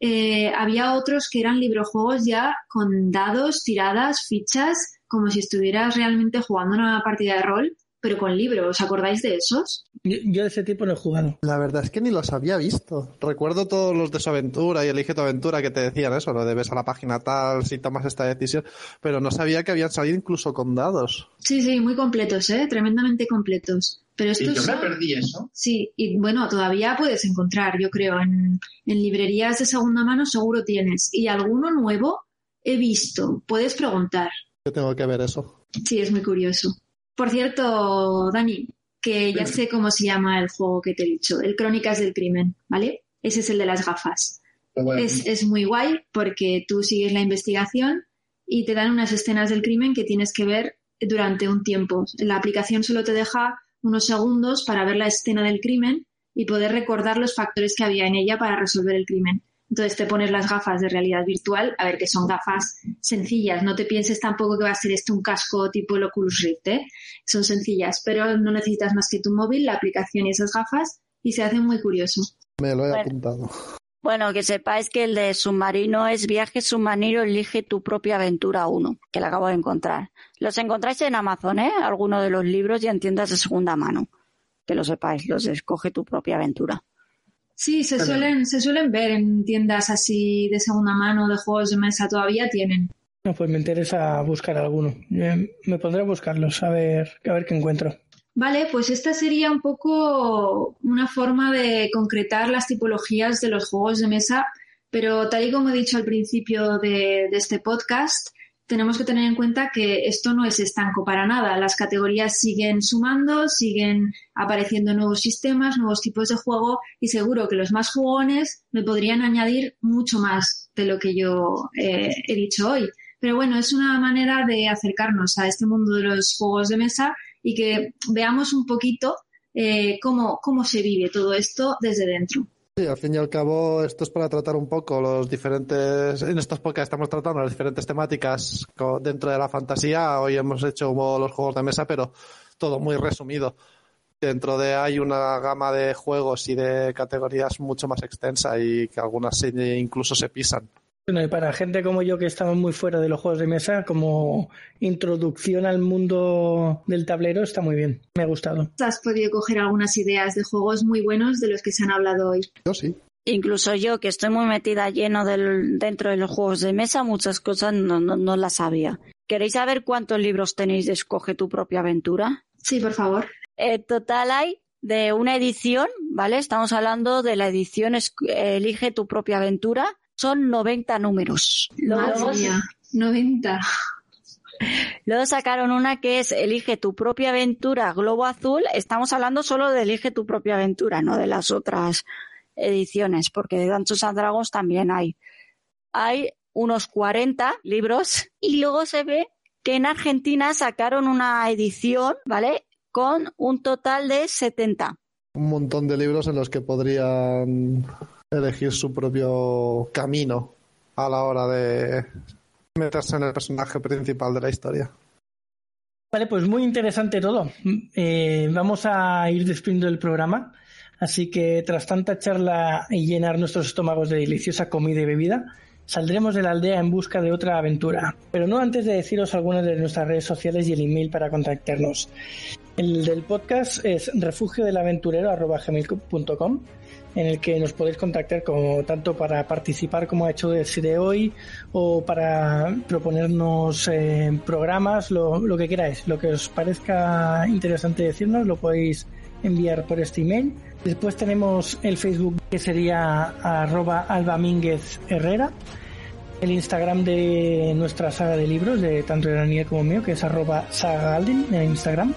eh, había otros que eran librojuegos ya con dados, tiradas, fichas, como si estuvieras realmente jugando una partida de rol, pero con libros. ¿Os acordáis de esos? Yo, de ese tipo no he jugado. La verdad es que ni los había visto. Recuerdo todos los de su aventura y elige tu aventura que te decían eso, lo debes a la página tal si tomas esta decisión, pero no sabía que habían salido incluso con dados. Sí, sí, muy completos, ¿eh? Tremendamente completos. Pero yo me perdí eso. Sí, y bueno, todavía puedes encontrar, yo creo, en, en librerías de segunda mano seguro tienes. Y alguno nuevo he visto, puedes preguntar. Yo tengo que ver eso. Sí, es muy curioso. Por cierto, Dani, que ya sé cómo se llama el juego que te he dicho, el Crónicas del Crimen, ¿vale? Ese es el de las gafas. Es, es muy guay porque tú sigues la investigación y te dan unas escenas del crimen que tienes que ver durante un tiempo. La aplicación solo te deja unos segundos para ver la escena del crimen y poder recordar los factores que había en ella para resolver el crimen. Entonces te pones las gafas de realidad virtual, a ver que son gafas sencillas, no te pienses tampoco que va a ser esto un casco tipo el Oculus Rift, ¿eh? son sencillas, pero no necesitas más que tu móvil, la aplicación y esas gafas y se hace muy curioso. Me lo he apuntado. Bueno, que sepáis que el de submarino es Viaje Submarino Elige tu propia aventura 1, que la acabo de encontrar. Los encontráis en Amazon, ¿eh? Algunos de los libros y en tiendas de segunda mano. Que lo sepáis, los escoge tu propia aventura. Sí, se suelen, se suelen ver en tiendas así de segunda mano, de juegos de mesa, todavía tienen. No, pues me interesa buscar alguno. Me pondré a buscarlos, a ver, a ver qué encuentro. Vale, pues esta sería un poco una forma de concretar las tipologías de los juegos de mesa, pero tal y como he dicho al principio de, este podcast, tenemos que tener en cuenta que esto no es estanco para nada. Las categorías siguen sumando, siguen apareciendo nuevos sistemas, nuevos tipos de juego y seguro que los más jugones me podrían añadir mucho más de lo que yo eh, he dicho hoy. Pero bueno, es una manera de acercarnos a este mundo de los juegos de mesa y que veamos un poquito eh, cómo, cómo se vive todo esto desde dentro. Sí, al fin y al cabo, esto es para tratar un poco los diferentes. En estos podcasts estamos tratando las diferentes temáticas dentro de la fantasía. Hoy hemos hecho los juegos de mesa, pero todo muy resumido. Dentro de hay una gama de juegos y de categorías mucho más extensa y que algunas incluso se pisan. Bueno, y para gente como yo que estamos muy fuera de los juegos de mesa, como introducción al mundo del tablero está muy bien. Me ha gustado. Has podido coger algunas ideas de juegos muy buenos de los que se han hablado hoy. Yo sí. Incluso yo, que estoy muy metida lleno del, dentro de los juegos de mesa, muchas cosas no, no, las sabía. ¿Queréis saber cuántos libros tenéis de Escoge tu propia aventura? Sí, por favor. Eh, total hay de una edición, ¿vale? Estamos hablando de la edición Elige tu propia aventura son 90 números. Luego, 90. Luego sacaron una que es Elige tu propia aventura Globo Azul. Estamos hablando solo de Elige tu propia aventura, no de las otras ediciones, porque de Dungeons and Dragons también hay. Hay unos 40 libros y luego se ve que en Argentina sacaron una edición, ¿vale? Con un total de 70. Un montón de libros en los que podrían elegir su propio camino a la hora de meterse en el personaje principal de la historia. Vale, pues muy interesante todo. Eh, vamos a ir despidiendo el programa. Así que tras tanta charla y llenar nuestros estómagos de deliciosa comida y bebida, saldremos de la aldea en busca de otra aventura. Pero no antes de deciros algunas de nuestras redes sociales y el email para contactarnos. El del podcast es refugiodelaventurero.com en el que nos podéis contactar como tanto para participar como ha hecho de hoy o para proponernos eh, programas, lo, lo, que queráis, lo que os parezca interesante decirnos, lo podéis enviar por este email. Después tenemos el Facebook que sería arroba Alba Herrera, el Instagram de nuestra saga de libros, de tanto de Daniel como mío, que es arroba saga en Instagram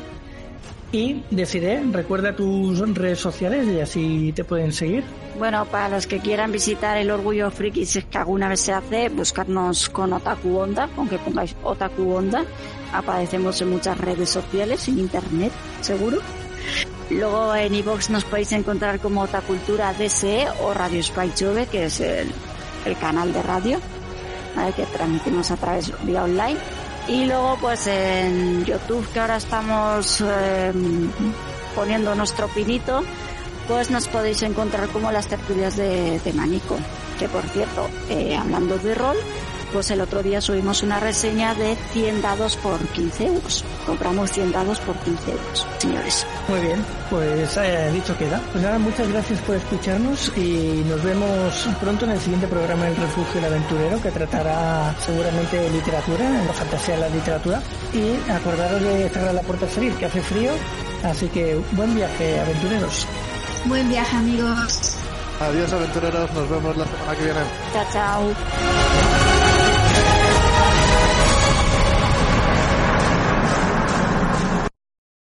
y deciré, recuerda tus redes sociales y así te pueden seguir. Bueno, para los que quieran visitar el Orgullo Friki, es que alguna vez se hace, buscarnos con Otaku Onda, aunque pongáis Otaku Onda. Aparecemos en muchas redes sociales, en internet, seguro. Luego en iVoox nos podéis encontrar como Otacultura DSE o Radio Spy Jove, que es el, canal de radio que transmitimos a través vía online y luego pues en YouTube que ahora estamos em, poniendo nuestro pinito, pues nos podéis encontrar como las tertulias de, de Manico. Que por cierto, eh, hablando de rol, pues el otro día subimos una reseña de 100 dados por 15 euros. Compramos 100 dados por 15 euros, señores. Muy bien, pues eh, dicho queda. Pues nada, muchas gracias por escucharnos y nos vemos pronto en el siguiente programa El Refugio del Aventurero que tratará seguramente de literatura, en la fantasía de la literatura. Y acordaros de cerrar la puerta a salir, que hace frío. Así que buen viaje, aventureros. Buen viaje, amigos. Adiós, aventureros. Nos vemos la semana que viene. Chao, chao.